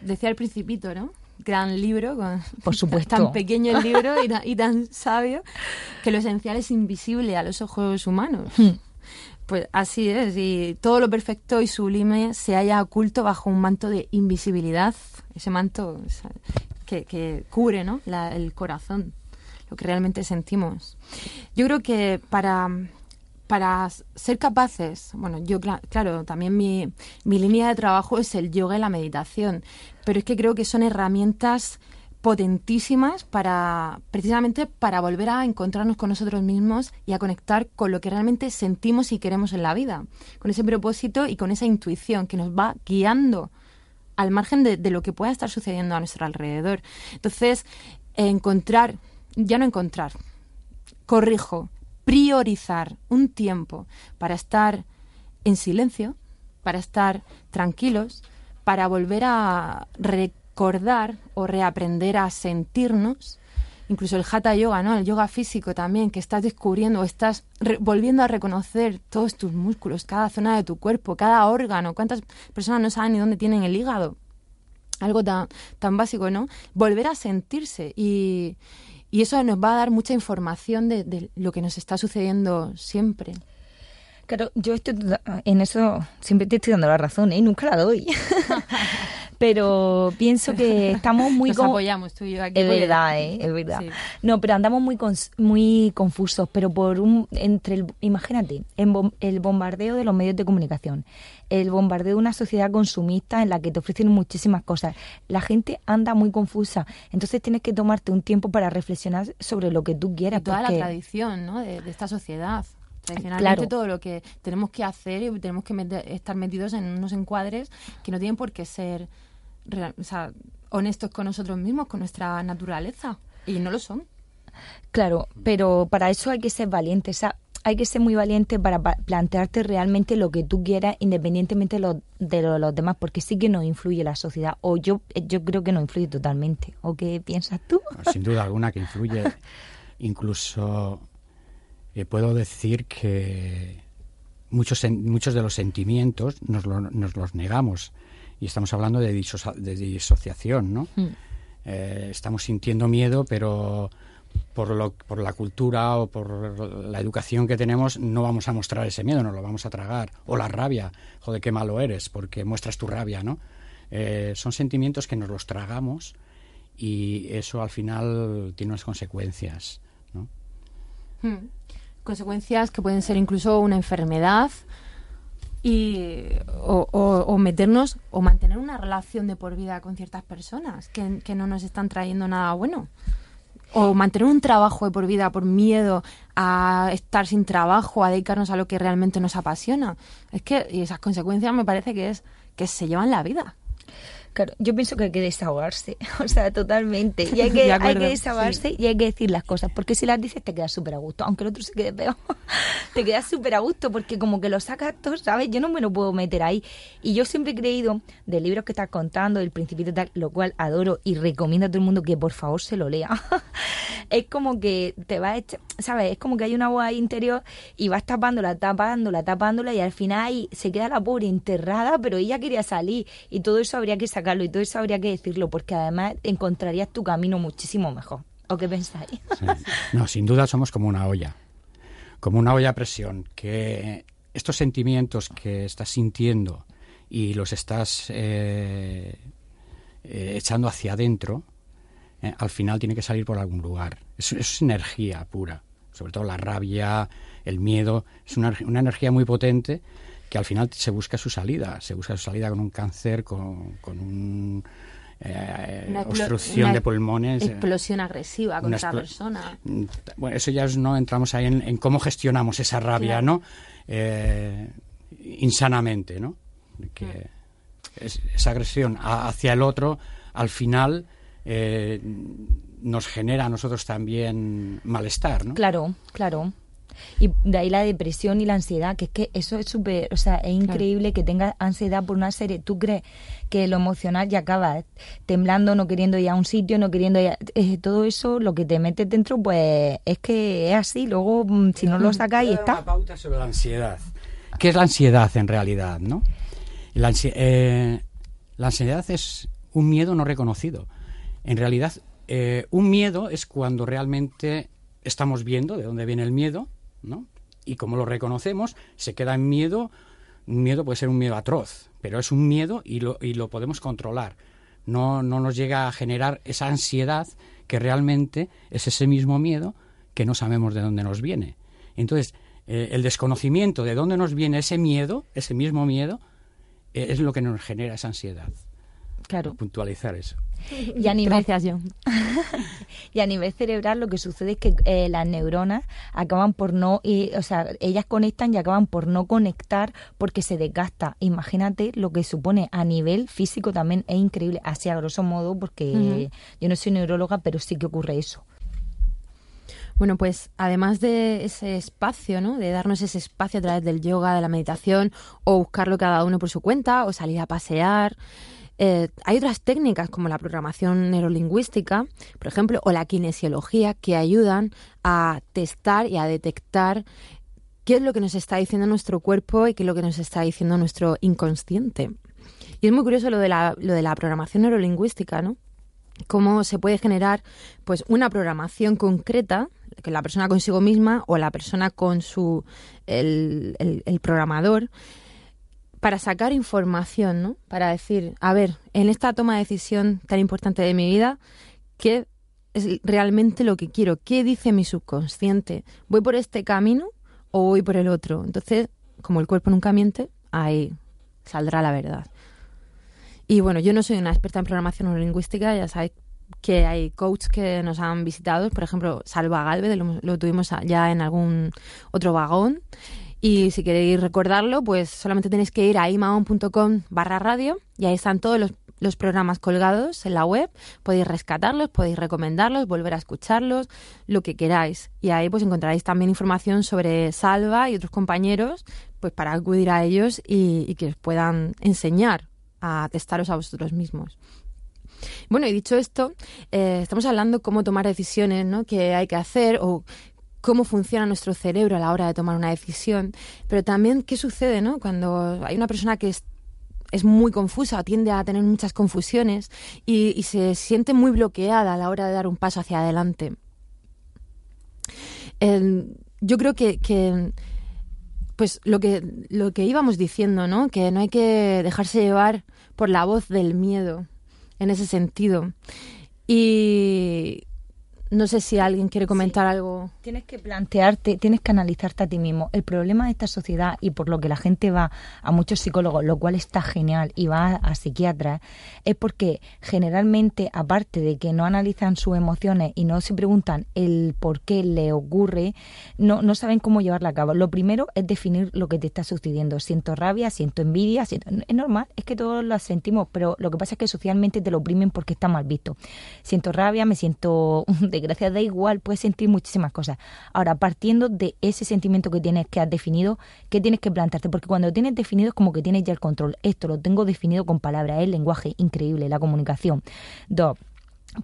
Decía el principito, ¿no? Gran libro, con, por <laughs> supuesto. tan pequeño el libro y, tan <laughs> sabio, que lo esencial es invisible a los ojos humanos. Hmm. Pues así es, y todo lo perfecto y sublime se halla oculto bajo un manto de invisibilidad, ese manto que, que cubre ¿no? el corazón, lo que realmente sentimos. Yo creo que para para ser capaces, bueno, yo claro, también mi, mi línea de trabajo es el yoga y la meditación, pero es que creo que son herramientas potentísimas para precisamente para volver a encontrarnos con nosotros mismos y a conectar con lo que realmente sentimos y queremos en la vida, con ese propósito y con esa intuición que nos va guiando al margen de, de lo que pueda estar sucediendo a nuestro alrededor. Entonces, encontrar, ya no encontrar, corrijo, priorizar un tiempo para estar en silencio, para estar tranquilos, para volver a recordar o reaprender a sentirnos. Incluso el hatha yoga, ¿no? El yoga físico también, que estás descubriendo, estás volviendo a reconocer todos tus músculos, cada zona de tu cuerpo, cada órgano. ¿Cuántas personas no saben ni dónde tienen el hígado? Algo tan, tan básico, ¿no? Volver a sentirse y, y eso nos va a dar mucha información de, lo que nos está sucediendo siempre. Claro, yo estoy en eso siempre te estoy dando la razón, ¿eh? Nunca la doy. <laughs> pero pienso que estamos muy... Nos apoyamos tú y yo aquí. Es verdad, ¿eh? Es verdad. No, pero andamos muy muy confusos, pero por un... entre el, Imagínate, el bombardeo de los medios de comunicación, el bombardeo de una sociedad consumista en la que te ofrecen muchísimas cosas. La gente anda muy confusa, entonces tienes que tomarte un tiempo para reflexionar sobre lo que tú quieras. toda la tradición ¿no? de, esta sociedad. Tradicionalmente todo lo que tenemos que hacer y tenemos que estar metidos en unos encuadres que no tienen por qué ser honestos con nosotros mismos, con nuestra naturaleza. Y no lo son. Claro, pero para eso hay que ser valientes hay que ser muy valiente para plantearte realmente lo que tú quieras independientemente de, lo, de, los demás, porque sí que nos influye la sociedad, o yo, yo creo que no influye totalmente. ¿O qué piensas tú? Sin duda alguna que influye. <laughs> Incluso eh, puedo decir que muchos, muchos de los sentimientos nos, nos los negamos. Y estamos hablando de, de disociación, ¿no? Mm. Eh, estamos sintiendo miedo, pero por, lo, por la cultura o por la educación que tenemos, no vamos a mostrar ese miedo, no lo vamos a tragar. O la rabia, joder, qué malo eres, porque muestras tu rabia, ¿no? Eh, son sentimientos que nos los tragamos y eso al final tiene unas consecuencias, ¿no? Hmm. Consecuencias que pueden ser incluso una enfermedad y, o, meternos o mantener una relación de por vida con ciertas personas que, que no nos están trayendo nada bueno o mantener un trabajo de por vida por miedo a estar sin trabajo, a dedicarnos a lo que realmente nos apasiona. Es que y esas consecuencias me parece que es que se llevan la vida. Claro, yo pienso que hay que desahogarse, <laughs> o sea, totalmente. Y hay que, <laughs> hay que desahogarse y hay que decir las cosas, porque si las dices te quedas súper a gusto, aunque el otro se quede peor, <laughs> te quedas súper a gusto, porque como que lo sacas todo, ¿sabes? Yo no me lo puedo meter ahí. Y yo siempre he creído, de libros que estás contando, del principito tal, lo cual adoro y recomiendo a todo el mundo que por favor se lo lea. es como que te va a echar, ¿sabes? Es como que hay una voz ahí interior y vas tapándola, tapándola, tapándola y al final ahí se queda la pobre enterrada, pero ella quería salir y todo eso habría que sacar y todo eso habría que decirlo porque además encontrarías tu camino muchísimo mejor. ¿O qué pensáis? No, sin duda somos como una olla, como una olla a presión, que estos sentimientos que estás sintiendo y los estás eh, eh, echando hacia adentro, eh, al final tiene que salir por algún lugar. Es, es energía pura, sobre todo la rabia, el miedo, es una, una, energía muy potente que al final se busca su salida, se busca su salida con un cáncer, con, con un... Eh, obstrucción de pulmones. Eh, explosión agresiva contra la persona. Mm, bueno, eso ya no entramos ahí en, cómo gestionamos esa rabia, ¿no? Eh, insanamente, ¿no? Que esa agresión hacia el otro, al final, eh, nos genera a nosotros también malestar, ¿no? Claro, claro. Y de ahí la depresión y la ansiedad, que es que eso es súper, o sea, es increíble que tengas ansiedad por una serie. Tú crees que lo emocional ya acaba temblando, no queriendo ir a un sitio, no queriendo ir a, eh, todo eso, lo que te metes dentro, pues es que es así. Luego, mm, si no lo sacas, ahí está. Una pauta sobre la ansiedad. ¿Qué es la ansiedad en realidad, no? La, eh, la ansiedad es un miedo no reconocido. En realidad, eh, un miedo es cuando realmente estamos viendo de dónde viene el miedo, ¿no? Y como lo reconocemos, se queda en miedo. Un miedo puede ser un miedo atroz, pero es un miedo y lo, y lo podemos controlar. No, no nos llega a generar esa ansiedad que realmente es ese mismo miedo que no sabemos de dónde nos viene. Entonces, eh, el desconocimiento de dónde nos viene ese miedo, ese mismo miedo, eh, es lo que nos genera esa ansiedad. Claro. Puntualizar eso. Y a nivel, Gracias, <laughs> y a nivel cerebral lo que sucede es que eh, las neuronas acaban por no, y, o sea, ellas conectan y acaban por no conectar porque se desgasta. Imagínate lo que supone a nivel físico también es increíble, así a grosso modo, porque yo no soy neuróloga, pero sí que ocurre eso. Bueno, pues además de ese espacio, ¿no? De darnos ese espacio a través del yoga, de la meditación, o buscarlo cada uno por su cuenta, o salir a pasear. Eh, hay otras técnicas como la programación neurolingüística, por ejemplo, o la kinesiología, que ayudan a testar y a detectar qué es lo que nos está diciendo nuestro cuerpo y qué es lo que nos está diciendo nuestro inconsciente. Y es muy curioso lo de la, lo de la programación neurolingüística, ¿no? Cómo se puede generar pues una programación concreta que la persona consigo misma o la persona con su el, el, programador para sacar información, ¿no? Para decir, a ver, en esta toma de decisión tan importante de mi vida, ¿qué es realmente lo que quiero? ¿Qué dice mi subconsciente? ¿Voy por este camino o voy por el otro? Entonces, como el cuerpo nunca miente, ahí saldrá la verdad. Y bueno, yo no soy una experta en programación lingüística, ya sabéis que hay coaches que nos han visitado, por ejemplo, Salva Galvez, lo, tuvimos ya en algún otro vagón. Y si queréis recordarlo, pues solamente tenéis que ir a imaon.com barra radio y ahí están todos los, los, programas colgados en la web. Podéis rescatarlos, podéis recomendarlos, volver a escucharlos, lo que queráis. Y ahí pues encontraréis también información sobre Salva y otros compañeros, pues para acudir a ellos y, que os puedan enseñar a testaros a vosotros mismos. Bueno, y dicho esto, eh, estamos hablando cómo tomar decisiones, ¿no? Que hay que hacer o cómo funciona nuestro cerebro a la hora de tomar una decisión, pero también qué sucede, ¿no? Cuando hay una persona que es, muy confusa tiende a tener muchas confusiones y, se siente muy bloqueada a la hora de dar un paso hacia adelante. yo creo que, que pues lo que lo que íbamos diciendo, ¿no? Que no hay que dejarse llevar por la voz del miedo en ese sentido. Y no sé si alguien quiere comentar algo. Tienes que plantearte, tienes que analizarte a ti mismo. El problema de esta sociedad y por lo que la gente va a muchos psicólogos, lo cual está genial, y va a, psiquiatras, es porque generalmente, aparte de que no analizan sus emociones y no se preguntan el por qué le ocurre, no, no saben cómo llevarla a cabo. Lo primero es definir lo que te está sucediendo. Siento rabia, siento envidia, es normal, es que todos lo sentimos, pero lo que pasa es que socialmente te lo oprimen porque está mal visto. Siento rabia, me siento <laughs> desgracia da igual, puedes sentir muchísimas cosas. Ahora, partiendo de ese sentimiento que tienes, que has definido, ¿qué tienes que plantearte? Porque cuando lo tienes definido es como que tienes ya el control. Esto lo tengo definido con palabras, el lenguaje increíble, la comunicación. Dos,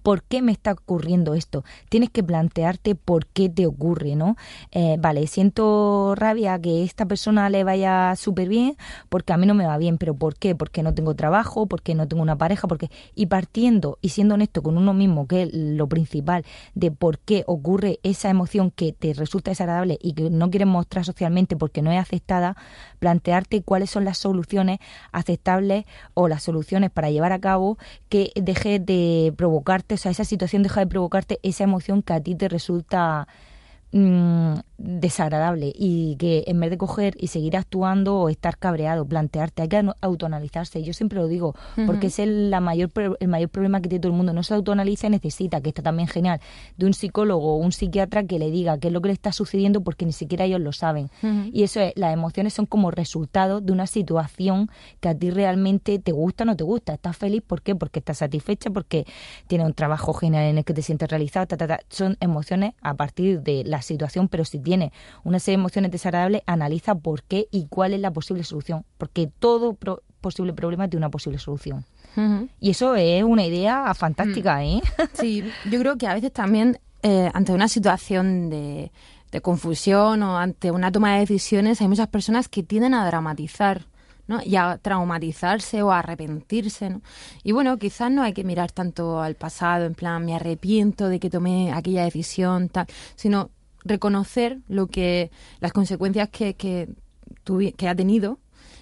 ¿Por qué me está ocurriendo esto? Tienes que plantearte por qué te ocurre, ¿no? Eh, vale, siento rabia que esta persona le vaya súper bien porque a mí no me va bien, pero ¿por qué? Porque no tengo trabajo, porque no tengo una pareja, porque... Y partiendo y siendo honesto con uno mismo, que es lo principal de por qué ocurre esa emoción que te resulta desagradable y que no quieres mostrar socialmente porque no es aceptada, plantearte cuáles son las soluciones aceptables o las soluciones para llevar a cabo que deje de provocar o sea, esa situación deja de provocarte esa emoción que a ti te resulta Mm, desagradable y que en vez de coger y seguir actuando o estar cabreado, plantearte, hay que autoanalizarse. Yo siempre lo digo, porque es el, la mayor, el mayor problema que tiene todo el mundo. No se autoanaliza y necesita, que está también genial, de un psicólogo o un psiquiatra que le diga qué es lo que le está sucediendo porque ni siquiera ellos lo saben. Y eso es, las emociones son como resultado de una situación que a ti realmente te gusta o no te gusta. ¿Estás feliz? ¿Por qué? Porque estás satisfecha, porque tienes un trabajo genial en el que te sientes realizado. Son emociones a partir de las situación, pero si tiene una serie de emociones desagradables, analiza por qué y cuál es la posible solución, porque todo posible problema tiene una posible solución. Y eso es una idea fantástica, mm. ¿eh? <laughs> Sí, yo creo que a veces también eh, ante una situación de, de confusión o ante una toma de decisiones hay muchas personas que tienden a dramatizar ¿no? y a traumatizarse o a arrepentirse. ¿no? Y bueno, quizás no hay que mirar tanto al pasado, en plan, me arrepiento de que tomé aquella decisión, tal, sino reconocer lo que las consecuencias que, que, que ha tenido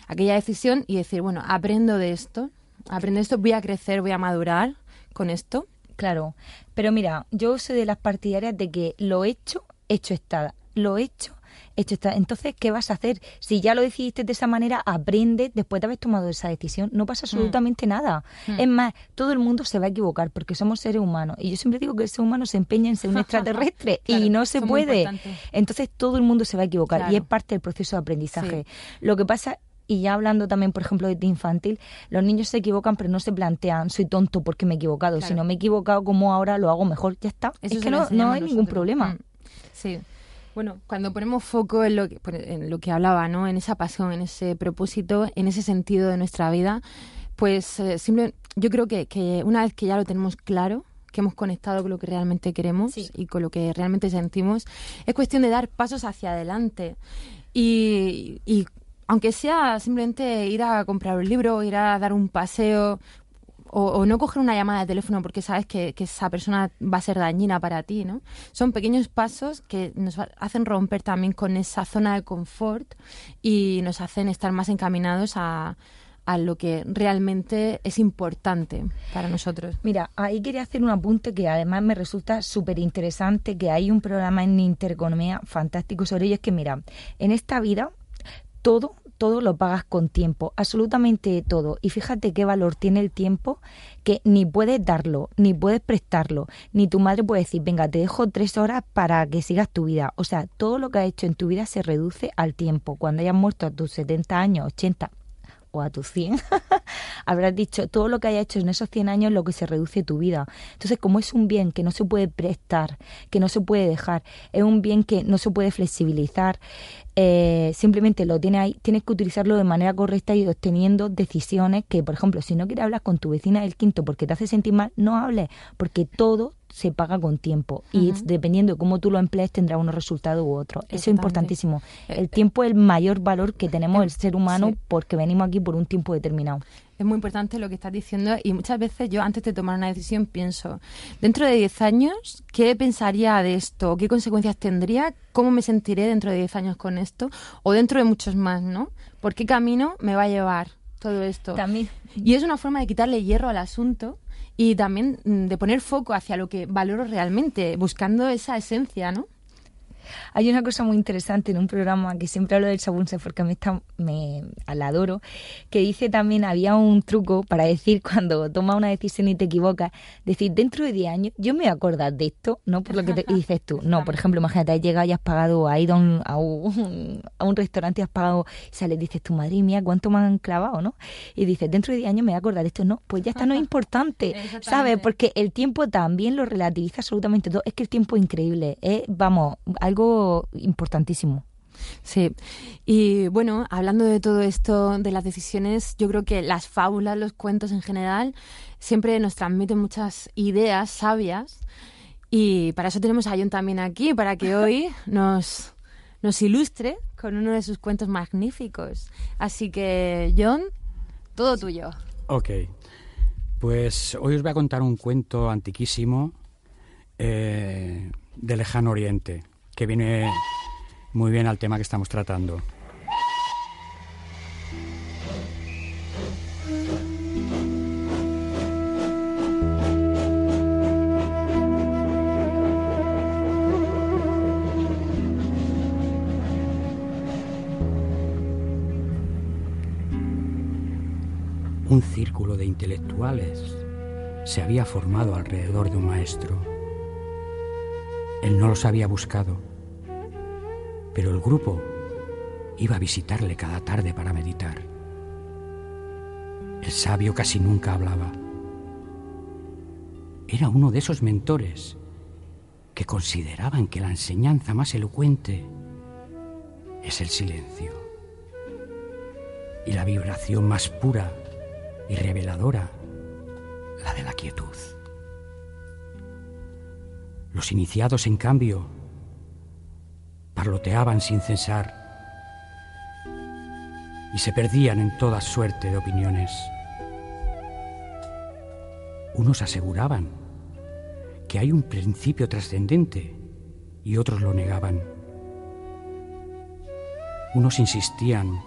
aquella decisión y decir, bueno, aprendo de esto, aprendo esto, voy a crecer, voy a madurar con esto. Claro, pero mira, yo soy de las partidarias de que lo hecho, hecho está. Lo hecho, hecho está. Entonces, ¿qué vas a hacer? Si ya lo decidiste de esa manera, aprende después de haber tomado esa decisión. No pasa mm. absolutamente nada. Mm. Es más, todo el mundo se va a equivocar porque somos seres humanos. Y yo siempre digo que el ser humano se empeña en ser un <laughs> extraterrestre y no se puede. Entonces, todo el mundo se va a equivocar y es parte del proceso de aprendizaje. Lo que pasa y ya hablando también, por ejemplo, de infantil, los niños se equivocan, pero no se plantean, soy tonto porque me he equivocado. Si no me he equivocado, como ahora lo hago mejor? Ya está. es que no, no hay ningún problema. Mm. Sí. Bueno, cuando ponemos foco en lo que, en lo que hablaba, ¿no? En esa pasión, en ese propósito, en ese sentido de nuestra vida, pues eh, yo creo que, que, una vez que ya lo tenemos claro, que hemos conectado con lo que realmente queremos y con lo que realmente sentimos, es cuestión de dar pasos hacia adelante. Y, y aunque sea simplemente ir a comprar un libro, ir a dar un paseo, o, no coger una llamada de teléfono porque sabes que, esa persona va a ser dañina para ti, ¿no? Son pequeños pasos que nos hacen romper también con esa zona de confort y nos hacen estar más encaminados a, a lo que realmente es importante para nosotros. Mira, ahí quería hacer un apunte que además me resulta súper interesante, que hay un programa en Intereconomía fantástico sobre ello, es que mira, en esta vida todo todo lo pagas con tiempo, absolutamente todo. Y fíjate qué valor tiene el tiempo que ni puedes darlo, ni puedes prestarlo, ni tu madre puede decir, venga, te dejo tres horas para que sigas tu vida. O sea, todo lo que has hecho en tu vida se reduce al tiempo. Cuando hayas muerto a tus 70 años, 80, o a tus 100, <laughs> habrás dicho todo lo que hayas hecho en esos 100 años lo que se reduce tu vida. Entonces, como es un bien que no se puede prestar, que no se puede dejar, es un bien que no se puede flexibilizar, eh, simplemente lo tienes ahí, tienes que utilizarlo de manera correcta y obteniendo decisiones que, por ejemplo, si no quieres hablar con tu vecina del quinto porque te hace sentir mal, no hables, porque todo se paga con tiempo y dependiendo de cómo tú lo emplees tendrá unos resultados u otros. Eso es importantísimo. Eh, el tiempo es el mayor valor que tenemos el ser humano porque venimos aquí por un tiempo determinado. Es muy importante lo que estás diciendo y muchas veces yo antes de tomar una decisión pienso, dentro de 10 años, ¿qué pensaría de esto? ¿Qué consecuencias tendría? ¿Cómo me sentiré dentro de 10 años con esto? O dentro de muchos más, ¿no? ¿Por qué camino me va a llevar todo esto? También. Y es una forma de quitarle hierro al asunto y también mm, de poner foco hacia lo que valoro realmente, buscando esa esencia, ¿no? Hay una cosa muy interesante en un programa que siempre hablo del sabunse porque me, está, me la adoro, que dice también, había un truco para decir <laughs> cuando tomas una decisión y te equivocas, decir, dentro de 10 años, yo me voy a acordar de esto, no por lo que te <laughs> dices tú. No, por ejemplo, imagínate, has llegado y has pagado, has ido a un, a un, a un restaurante y has pagado, y sales, dices, tu madre mía, ¿cuánto me han clavado, no? Y dices, dentro de 10 años me voy a acordar de esto. No, pues ya está, no es <laughs> importante, ¿sabes? Porque el tiempo también lo relativiza absolutamente todo. Es que el tiempo es increíble, es, vamos, algo importantísimo. Sí, y bueno, hablando de todo esto, de las decisiones, yo creo que las fábulas, los cuentos en general, siempre nos transmiten muchas ideas sabias y para eso tenemos a John también aquí, para que <laughs> hoy nos, nos ilustre con uno de sus cuentos magníficos. Así que, John, todo tuyo. Ok, pues hoy os voy a contar un cuento antiquísimo eh, de lejano oriente que viene muy bien al tema que estamos tratando. Un círculo de intelectuales se había formado alrededor de un maestro. Él no los había buscado, pero el grupo iba a visitarle cada tarde para meditar. El sabio casi nunca hablaba. Era uno de esos mentores que consideraban que la enseñanza más elocuente es el silencio y la vibración más pura y reveladora, la de la quietud. Los iniciados, en cambio, parloteaban sin cesar y se perdían en toda suerte de opiniones. Unos aseguraban que hay un principio trascendente y otros lo negaban. Unos insistían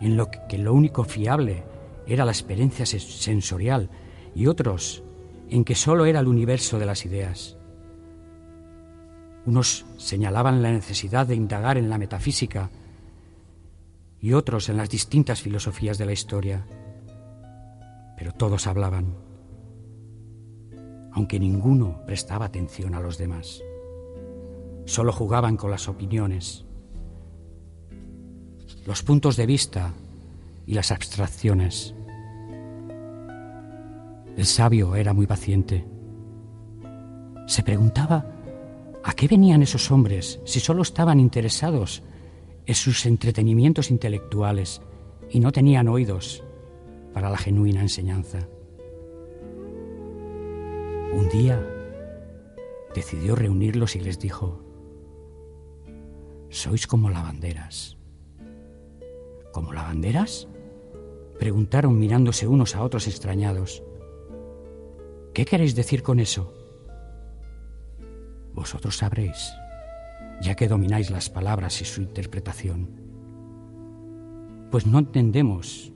en lo que lo único fiable era la experiencia sensorial y otros en que sólo era el universo de las ideas. Unos señalaban la necesidad de indagar en la metafísica y otros en las distintas filosofías de la historia, pero todos hablaban, aunque ninguno prestaba atención a los demás. Solo jugaban con las opiniones, los puntos de vista y las abstracciones. El sabio era muy paciente. Se preguntaba a qué venían esos hombres si solo estaban interesados en sus entretenimientos intelectuales y no tenían oídos para la genuina enseñanza. Un día decidió reunirlos y les dijo, sois como lavanderas. ¿Como lavanderas? Preguntaron mirándose unos a otros extrañados. ¿Qué queréis decir con eso? Vosotros sabréis, ya que domináis las palabras y su interpretación. Pues no entendemos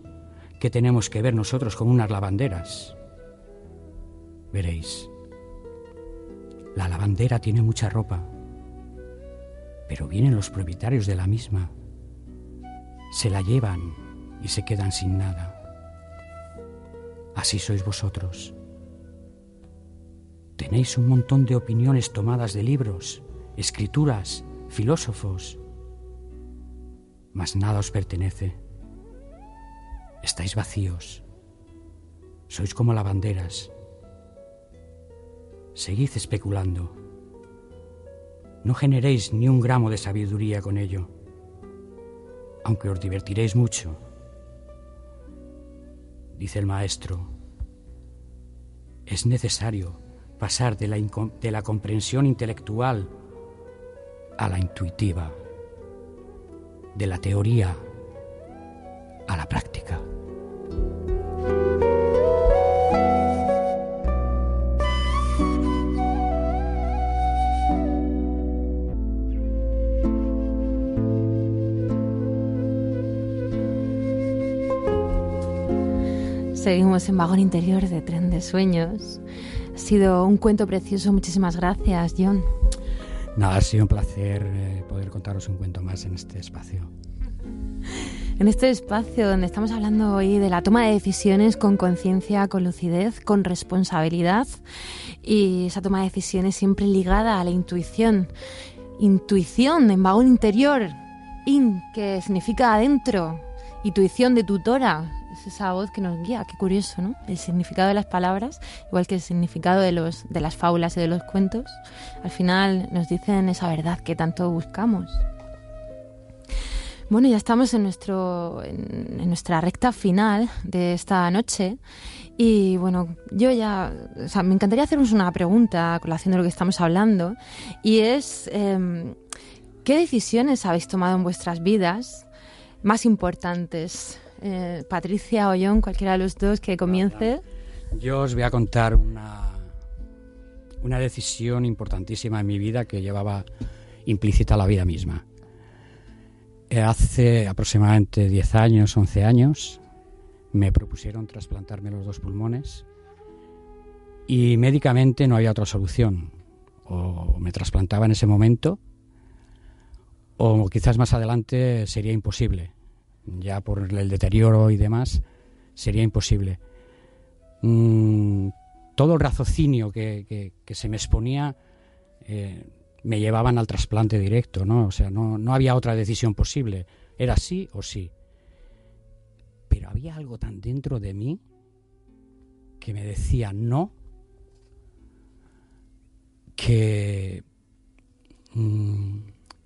que tenemos que ver nosotros como unas lavanderas. Veréis, la lavandera tiene mucha ropa, pero vienen los propietarios de la misma, se la llevan y se quedan sin nada. Así sois vosotros. Tenéis un montón de opiniones tomadas de libros, escrituras, filósofos, mas nada os pertenece. Estáis vacíos. Sois como lavanderas. Seguid especulando. No generéis ni un gramo de sabiduría con ello, aunque os divertiréis mucho. Dice el maestro, es necesario pasar de la, de la comprensión intelectual a la intuitiva, de la teoría a la práctica. Seguimos en Vagón Interior de Tren de Sueños. Ha sido un cuento precioso. Muchísimas gracias, John. Nada, ha sido un placer eh, poder contaros un cuento más en este espacio. <laughs> En este espacio donde estamos hablando hoy de la toma de decisiones con conciencia, con lucidez, con responsabilidad y esa toma de decisiones siempre ligada a la intuición. Intuición en vagón interior, in, que significa adentro, intuición de tutora, es esa voz que nos guía. Qué curioso, ¿no? El significado de las palabras, igual que el significado de, los, de las fábulas y de los cuentos, al final nos dicen esa verdad que tanto buscamos. Bueno, ya estamos en, nuestro, en, nuestra recta final de esta noche y bueno, yo ya, o sea, me encantaría haceros una pregunta a colación de lo que estamos hablando y es, em, ¿qué decisiones habéis tomado en vuestras vidas más importantes eh, Patricia o John, cualquiera de los dos que comience. Yo os voy a contar una, una decisión importantísima en mi vida que llevaba implícita la vida misma. Eh, hace aproximadamente 10 años, 11 años, me propusieron trasplantarme los dos pulmones y médicamente no había otra solución. O me trasplantaba en ese momento o quizás más adelante sería imposible ya por el deterioro y demás, sería imposible. Mm, todo el raciocinio que, se me exponía eh, me llevaban al trasplante directo, ¿no? O sea, no, no había otra decisión posible. Era sí o sí. Pero había algo tan dentro de mí que me decía no, que mm,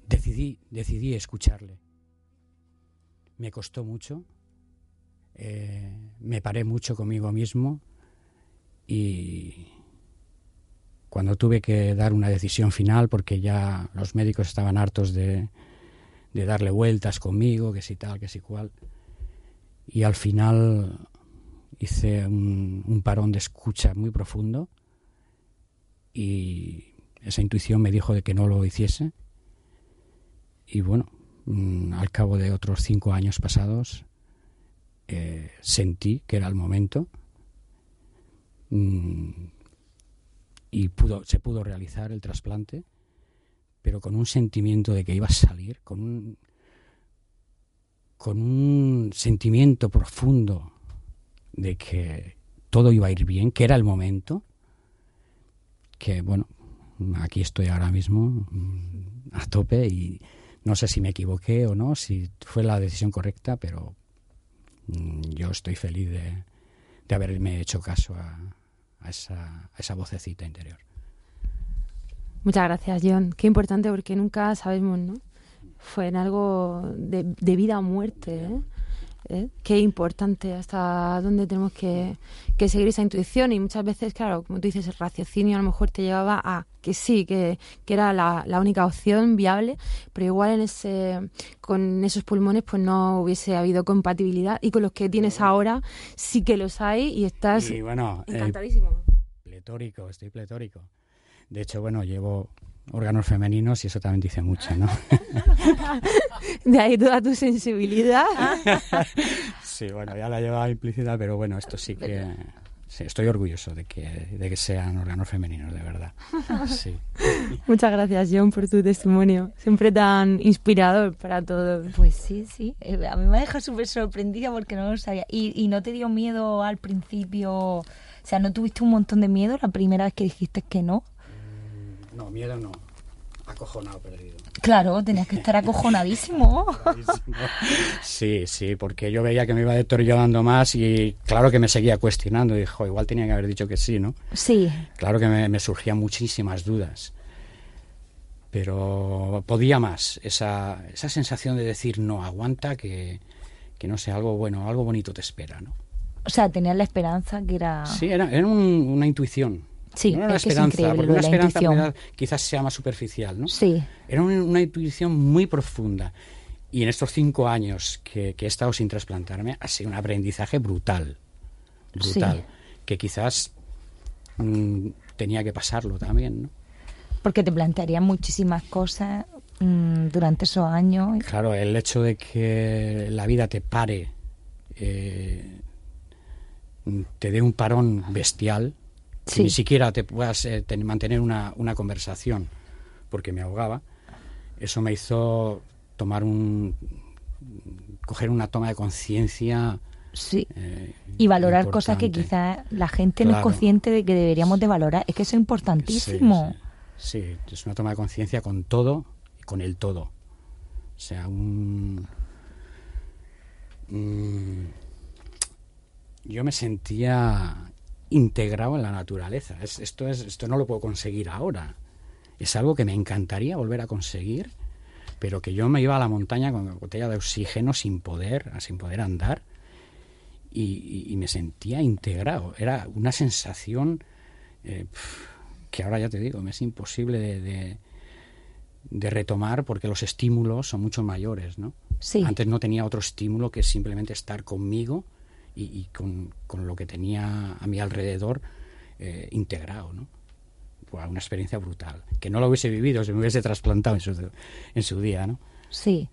decidí, decidí escucharle. Me costó mucho, eh, me paré mucho conmigo mismo y cuando tuve que dar una decisión final, porque ya los médicos estaban hartos de, darle vueltas conmigo, que si tal, que si cual, y al final hice un, parón de escucha muy profundo y esa intuición me dijo de que no lo hiciese. Y bueno, mm, al cabo de otros cinco años pasados, eh, sentí que era el momento. Mm, y pudo, se pudo realizar el trasplante, pero con un sentimiento de que iba a salir, con un, con un sentimiento profundo de que todo iba a ir bien, que era el momento, que bueno, aquí estoy ahora mismo mm, a tope y no sé si me equivoqué o no, si fue la decisión correcta, pero mm, yo estoy feliz de, haberme hecho caso a, esa vocecita interior. Muchas gracias, John. Qué importante porque nunca sabemos, ¿no? Fue en algo de, de vida o muerte, ¿eh? ¿Eh? Qué importante hasta dónde tenemos que, que, seguir esa intuición y muchas veces, claro, como tú dices, el raciocinio a lo mejor te llevaba a que sí, que, que era la, la, única opción viable, pero igual en ese, con esos pulmones pues no hubiese habido compatibilidad y con los que tienes ahora sí que los hay y estás bueno, encantadísimo. pletórico, estoy pletórico. De hecho, bueno, llevo órganos femeninos y eso también dice mucho, ¿no? <laughs> De ahí toda tu sensibilidad. <laughs> sí, bueno, ya la llevaba implícita, pero bueno, esto sí que... Sí, estoy orgulloso de que, de que sean órganos femeninos, de verdad. Sí. <laughs> Muchas gracias, John, por tu testimonio. Siempre tan inspirador para todos. Pues sí, sí. Eh, a mí me deja súper sorprendida porque no lo sabía. ¿Y, ¿Y no te dio miedo al principio? O sea, ¿no tuviste un montón de miedo la primera vez que dijiste que no? No, miedo no. Acojonado, perdido. Claro, tenías que estar <laughs> acojonadísimo. sí, sí, porque yo veía que me iba deteriorando más y claro que me seguía cuestionando. Y dijo, igual tenía que haber dicho que sí, ¿no? Sí. Claro que me, surgían muchísimas dudas. Pero podía más. Esa, esa sensación de decir, no, aguanta, que, que no sé, algo bueno, algo bonito te espera, ¿no? O sea, tenías la esperanza que era... Sí, era, era una intuición. Sí, no era una esperanza, porque una esperanza quizás sea más superficial, ¿no? Sí. Era una, intuición muy profunda. Y en estos cinco años que, he estado sin trasplantarme, ha sido un aprendizaje brutal. Brutal. Que quizás mm, tenía que pasarlo también, ¿no? Porque te plantearían muchísimas cosas mm, durante esos años. Claro, el hecho de que la vida te pare, eh, te dé un parón bestial, ni siquiera te puedas eh, mantener una, una, conversación porque me ahogaba, eso me hizo tomar un coger una toma de conciencia sí. eh, y valorar cosas que quizás la gente no es consciente de que deberíamos de valorar. Es que eso es importantísimo. Sí, es una toma de conciencia con todo y con el todo. O sea un yo me sentía integrado en la naturaleza. esto, es, esto no lo puedo conseguir ahora. Es algo que me encantaría volver a conseguir, pero que yo me iba a la montaña con una botella de oxígeno sin poder, sin poder andar, y, me sentía integrado. Era una sensación eh, que ahora ya te digo, me es imposible de, de, retomar porque los estímulos son mucho mayores, ¿no? Antes no tenía otro estímulo que simplemente estar conmigo y, con, con, lo que tenía a mi alrededor eh, integrado, ¿no? Fue una experiencia brutal, que no lo hubiese vivido si me hubiese trasplantado en su, en su día, ¿no? Sí.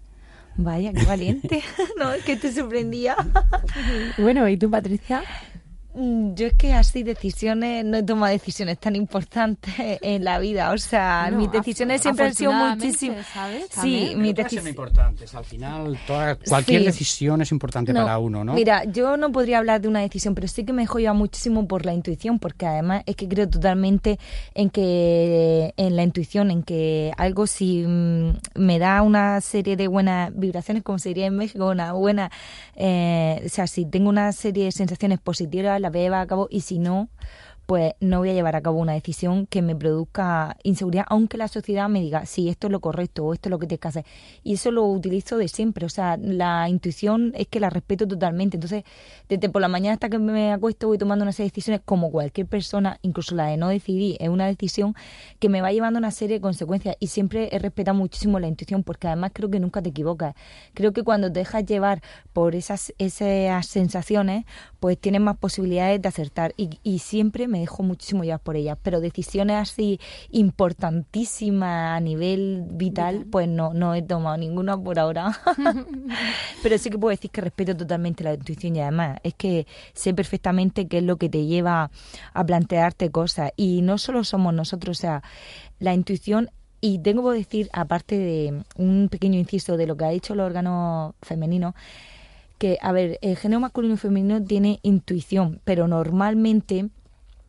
Vaya, qué valiente. <laughs> no, es que te sorprendía. <laughs> bueno, ¿y tú, Patricia? Mm, yo es que así decisiones, no he tomado decisiones tan importantes en la vida. O sea, mis decisiones siempre han sido muchísimo. ¿sabes? Sí, mis decisiones importantes. Al final, toda, cualquier decisión es importante para uno, ¿no? Mira, yo no podría hablar de una decisión, pero sí que me joya muchísimo por la intuición, porque además es que creo totalmente en que en la intuición, en que algo si mm, me da una serie de buenas vibraciones, como se diría en México, una buena, eh, o sea, si tengo una serie de sensaciones positivas la voy a cabo y si no, pues no voy a llevar a cabo una decisión que me produzca inseguridad, aunque la sociedad me diga, sí, esto es lo correcto o esto es lo que tienes que hacer. Y eso lo utilizo de siempre, o sea, la intuición es que la respeto totalmente. Entonces, desde por la mañana hasta que me acuesto voy tomando una serie de decisiones, como cualquier persona, incluso la de no decidir, es una decisión que me va llevando una serie de consecuencias y siempre he respetado muchísimo la intuición porque además creo que nunca te equivocas. Creo que cuando te dejas llevar por esas, esas sensaciones, pues tienes más posibilidades de acertar y, y siempre me me dejo muchísimo ya por ella, pero decisiones así importantísimas a nivel vital, pues no, no he tomado ninguna por ahora. <laughs> pero sí que puedo decir que respeto totalmente la intuición y además es que sé perfectamente qué es lo que te lleva a plantearte cosas y no solo somos nosotros, o sea, la intuición y tengo que decir, aparte de un pequeño inciso de lo que ha dicho el órgano femenino, que, a ver, el género masculino y femenino tiene intuición, pero normalmente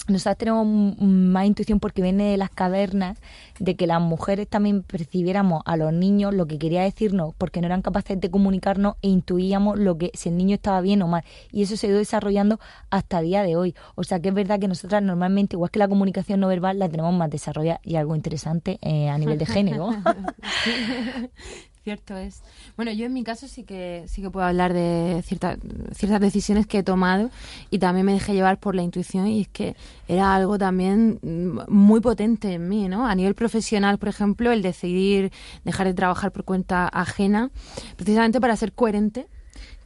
nosotros tenemos más intuición porque viene de las cavernas, de que las mujeres también percibiéramos a los niños lo que quería decirnos, porque no eran capaces de comunicarnos e intuíamos lo que si el niño estaba bien o mal. Y eso se ha ido desarrollando hasta el día de hoy. O sea que es verdad que nosotras normalmente, igual que la comunicación no verbal, la tenemos más desarrollada y algo interesante eh, a nivel de género. <laughs> <laughs> Cierto es. Bueno, yo en mi caso sí que sí que puedo hablar de ciertas ciertas decisiones que he tomado y también me dejé llevar por la intuición y es que era algo también muy potente en mí, ¿no? A nivel profesional, por ejemplo, el decidir dejar de trabajar por cuenta ajena, precisamente para ser coherente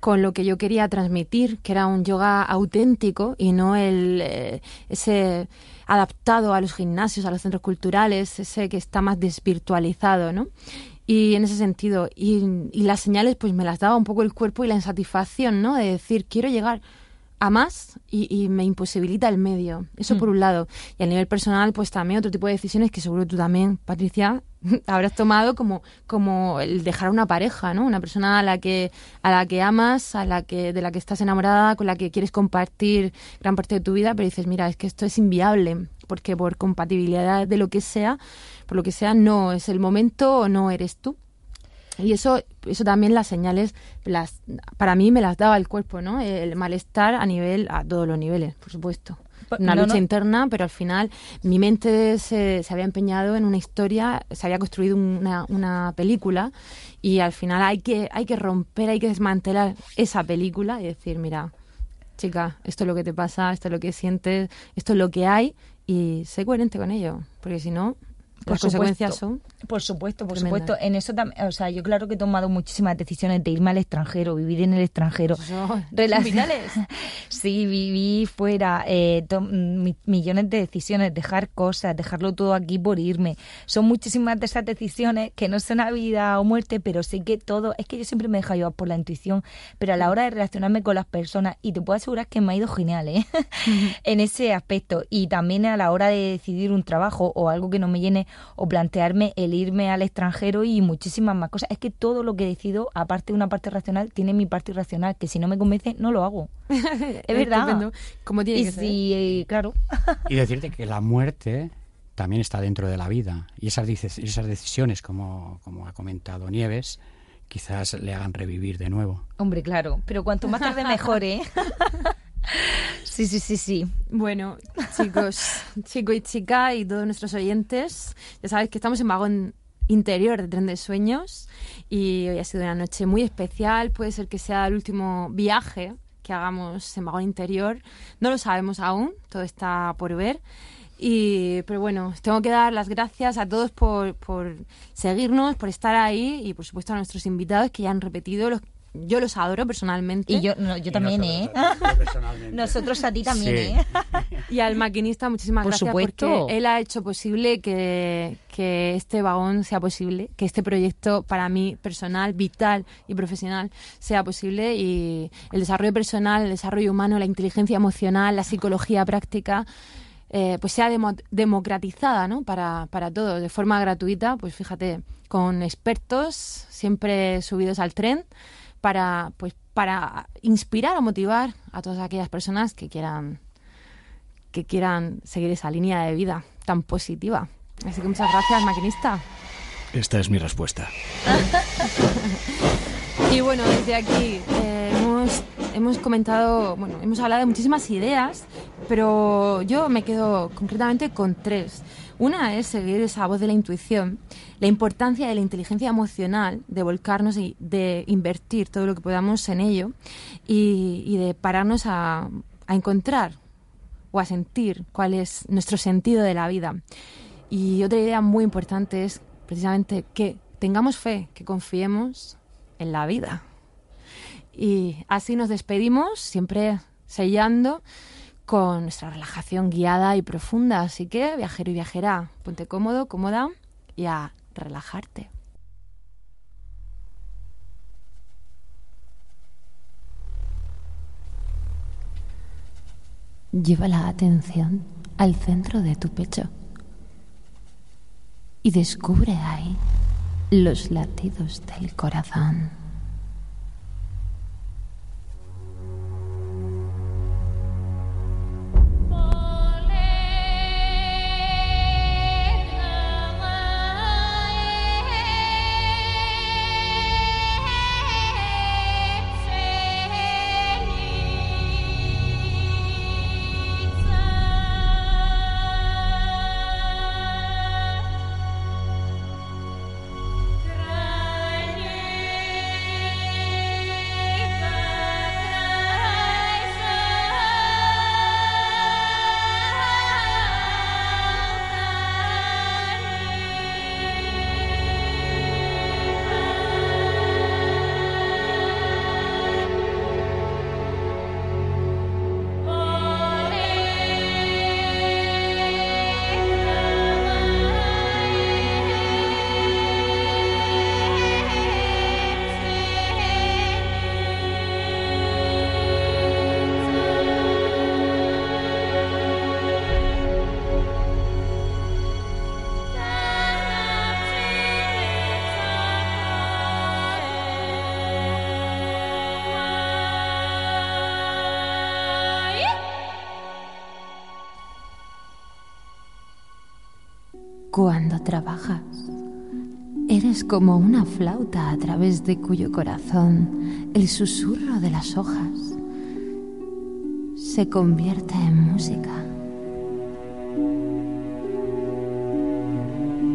con lo que yo quería transmitir, que era un yoga auténtico y no el eh, ese adaptado a los gimnasios, a los centros culturales, ese que está más desvirtualizado, ¿no? Y en ese sentido, y, las señales pues me las daba un poco el cuerpo y la insatisfacción, ¿no? De decir, quiero llegar a más y, me imposibilita el medio. Eso por mm. un lado. Y a nivel personal, pues también otro tipo de decisiones que seguro tú también, Patricia, <laughs> habrás tomado como, como el dejar una pareja, ¿no? Una persona a la que, a la que amas, a la que, de la que estás enamorada, con la que quieres compartir gran parte de tu vida, pero dices, mira, es que esto es inviable, porque por compatibilidad de lo que sea, por lo que sea, no es el momento o no eres tú. Y eso, eso también las señales, las, para mí me las daba el cuerpo, ¿no? El malestar a nivel, a todos los niveles, por supuesto. Una lucha interna, pero al final mi mente se, se, había empeñado en una historia, se había construido una, una película y al final hay que, hay que romper, hay que desmantelar esa película y decir, mira, chica, esto es lo que te pasa, esto es lo que sientes, esto es lo que hay y sé coherente con ello, porque si no, las consecuencias son por supuesto por supuesto. En eso también o sea yo claro que he tomado muchísimas decisiones de irme al extranjero vivir en el extranjero. <laughs> Relacionales <laughs> sí viví fuera eh, millones de decisiones dejar cosas dejarlo todo aquí por irme. Son muchísimas de esas decisiones que no son a vida o muerte pero sí que todo es que yo siempre me he dejado llevar por la intuición pero a la hora de relacionarme con las personas y te puedo asegurar que me ha ido genial ¿eh? <laughs> en ese aspecto. Y también a la hora de decidir un trabajo o algo que no me llene o plantearme el irme al extranjero y muchísimas más cosas. Es que todo lo que decido, aparte de una parte racional, tiene mi parte irracional, que si no me convence, no lo hago. <laughs> es verdad. Como tiene que ser. claro. y decirte que la muerte también está dentro de la vida y esas, esas decisiones, como, como ha comentado Nieves, quizás le hagan revivir de nuevo. Hombre, claro, pero cuanto más tarde mejor, ¿eh? <laughs> Sí, sí, sí, sí. Bueno, chicos, chico y chica y todos nuestros oyentes, ya sabéis que estamos en vagón interior de Tren de Sueños y hoy ha sido una noche muy especial. Puede ser que sea el último viaje que hagamos en vagón interior. No lo sabemos aún, todo está por ver. Y, pero bueno, tengo que dar las gracias a todos por, por seguirnos, por estar ahí y por supuesto a nuestros invitados que ya han repetido los yo los adoro personalmente. Y yo, yo también, ¿eh? <laughs> nosotros a ti también, ¿eh? Y al maquinista, muchísimas Por gracias supuesto. porque él ha hecho posible que, que este vagón sea posible, que este proyecto para mí personal, vital y profesional sea posible y el desarrollo personal, el desarrollo humano, la inteligencia emocional, la psicología práctica. Eh, pues sea democratizada ¿no? para, para todos de forma gratuita, pues fíjate, con expertos siempre subidos al tren para, pues, para inspirar o motivar a todas aquellas personas que quieran, que quieran seguir esa línea de vida tan positiva. Así que muchas gracias, maquinista. Esta es mi respuesta. <laughs> y bueno, desde aquí eh, hemos, hemos comentado, bueno, hemos hablado de muchísimas ideas, pero yo me quedo concretamente con tres. Una es seguir esa voz de la intuición, la importancia de la inteligencia emocional, de volcarnos y de invertir todo lo que podamos en ello y, de pararnos a, encontrar o a sentir cuál es nuestro sentido de la vida. Y otra idea muy importante es precisamente que tengamos fe, que confiemos en la vida. Y así nos despedimos, siempre sellando con nuestra relajación guiada y profunda. Así que, viajero y viajera, ponte cómodo, cómoda y a relajarte. Lleva la atención al centro de tu pecho y descubre ahí los latidos del corazón. Cuando trabajas, eres como una flauta a través de cuyo corazón el susurro de las hojas se convierte en música.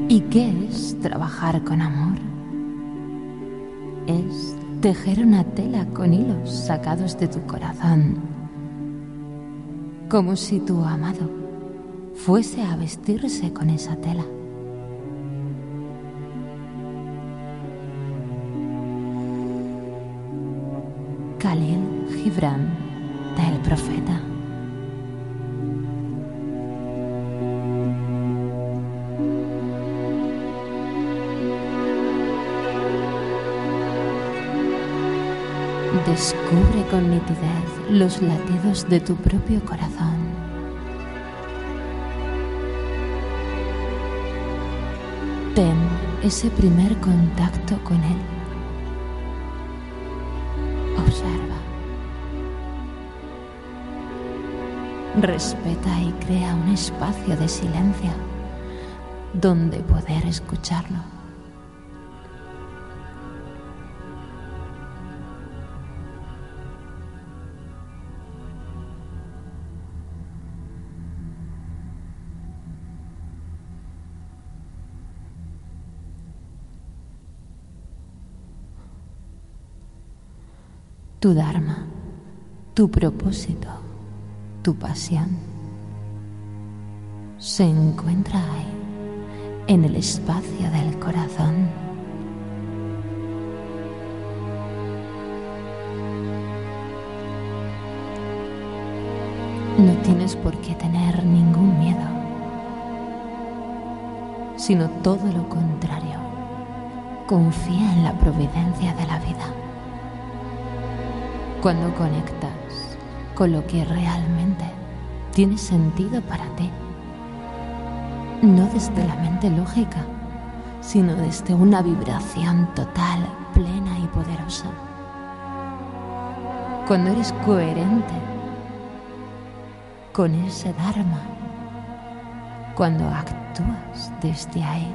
¿Y qué es trabajar con amor? Es tejer una tela con hilos sacados de tu corazón, como si tu amado fuese a vestirse con esa tela. Khalil Gibran del profeta. Descubre con nitidez los latidos de tu propio corazón. Ten ese primer contacto con Él. Observa. Respeta y crea un espacio de silencio donde poder escucharlo. tu Dharma, tu propósito, tu pasión, se encuentra ahí, en el espacio del corazón. No tienes por qué tener ningún miedo, sino todo lo contrario. Confía en la providencia de la vida. Cuando conectas con lo que realmente tiene sentido para ti, no desde la mente lógica, sino desde una vibración total, plena y poderosa. Cuando eres coherente con ese Dharma, cuando actúas desde ahí,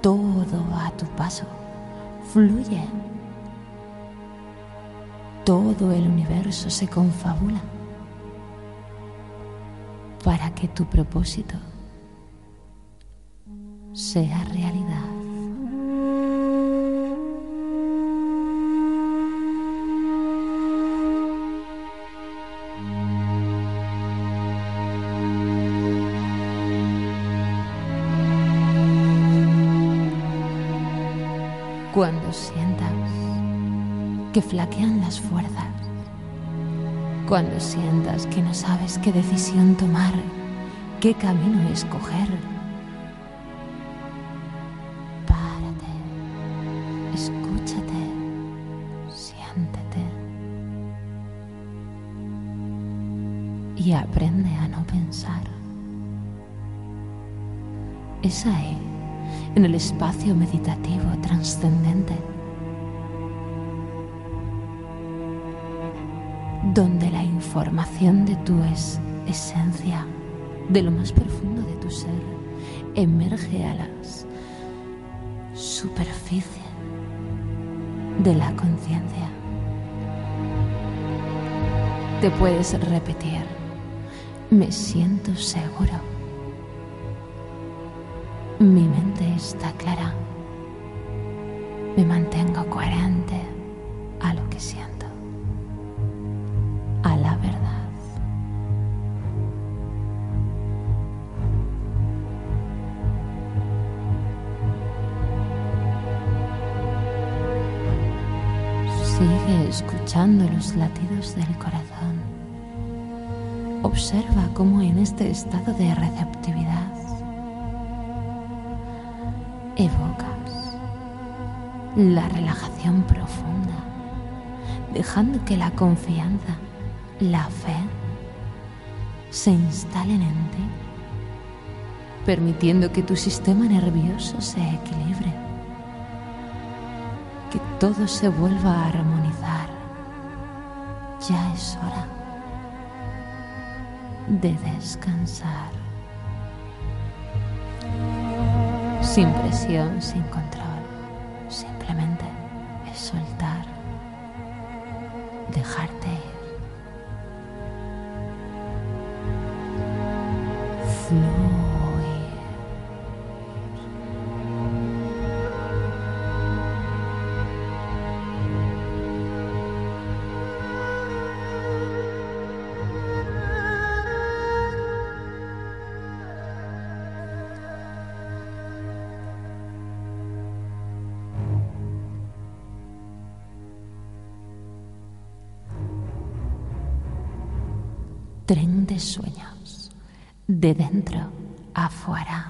todo a tu paso fluye, todo el universo se confabula para que tu propósito sea realidad. Cuando sientas que flaquean las fuerzas, cuando sientas que no sabes qué decisión tomar, qué camino escoger, párate, escúchate, siéntete y aprende a no pensar. Es ahí, en el espacio meditativo trascendente donde la información de tu es esencia, de lo más profundo de tu ser, emerge a las superficie de la conciencia. Te puedes repetir, me siento seguro, mi mente está clara, me mantengo coherente escuchando los latidos del corazón. Observa cómo en este estado de receptividad evocas la relajación profunda, dejando que la confianza, la fe, se instalen en ti, permitiendo que tu sistema nervioso se equilibre que todo se vuelva a de descansar. Sin presión, sin control. De dentro afuera.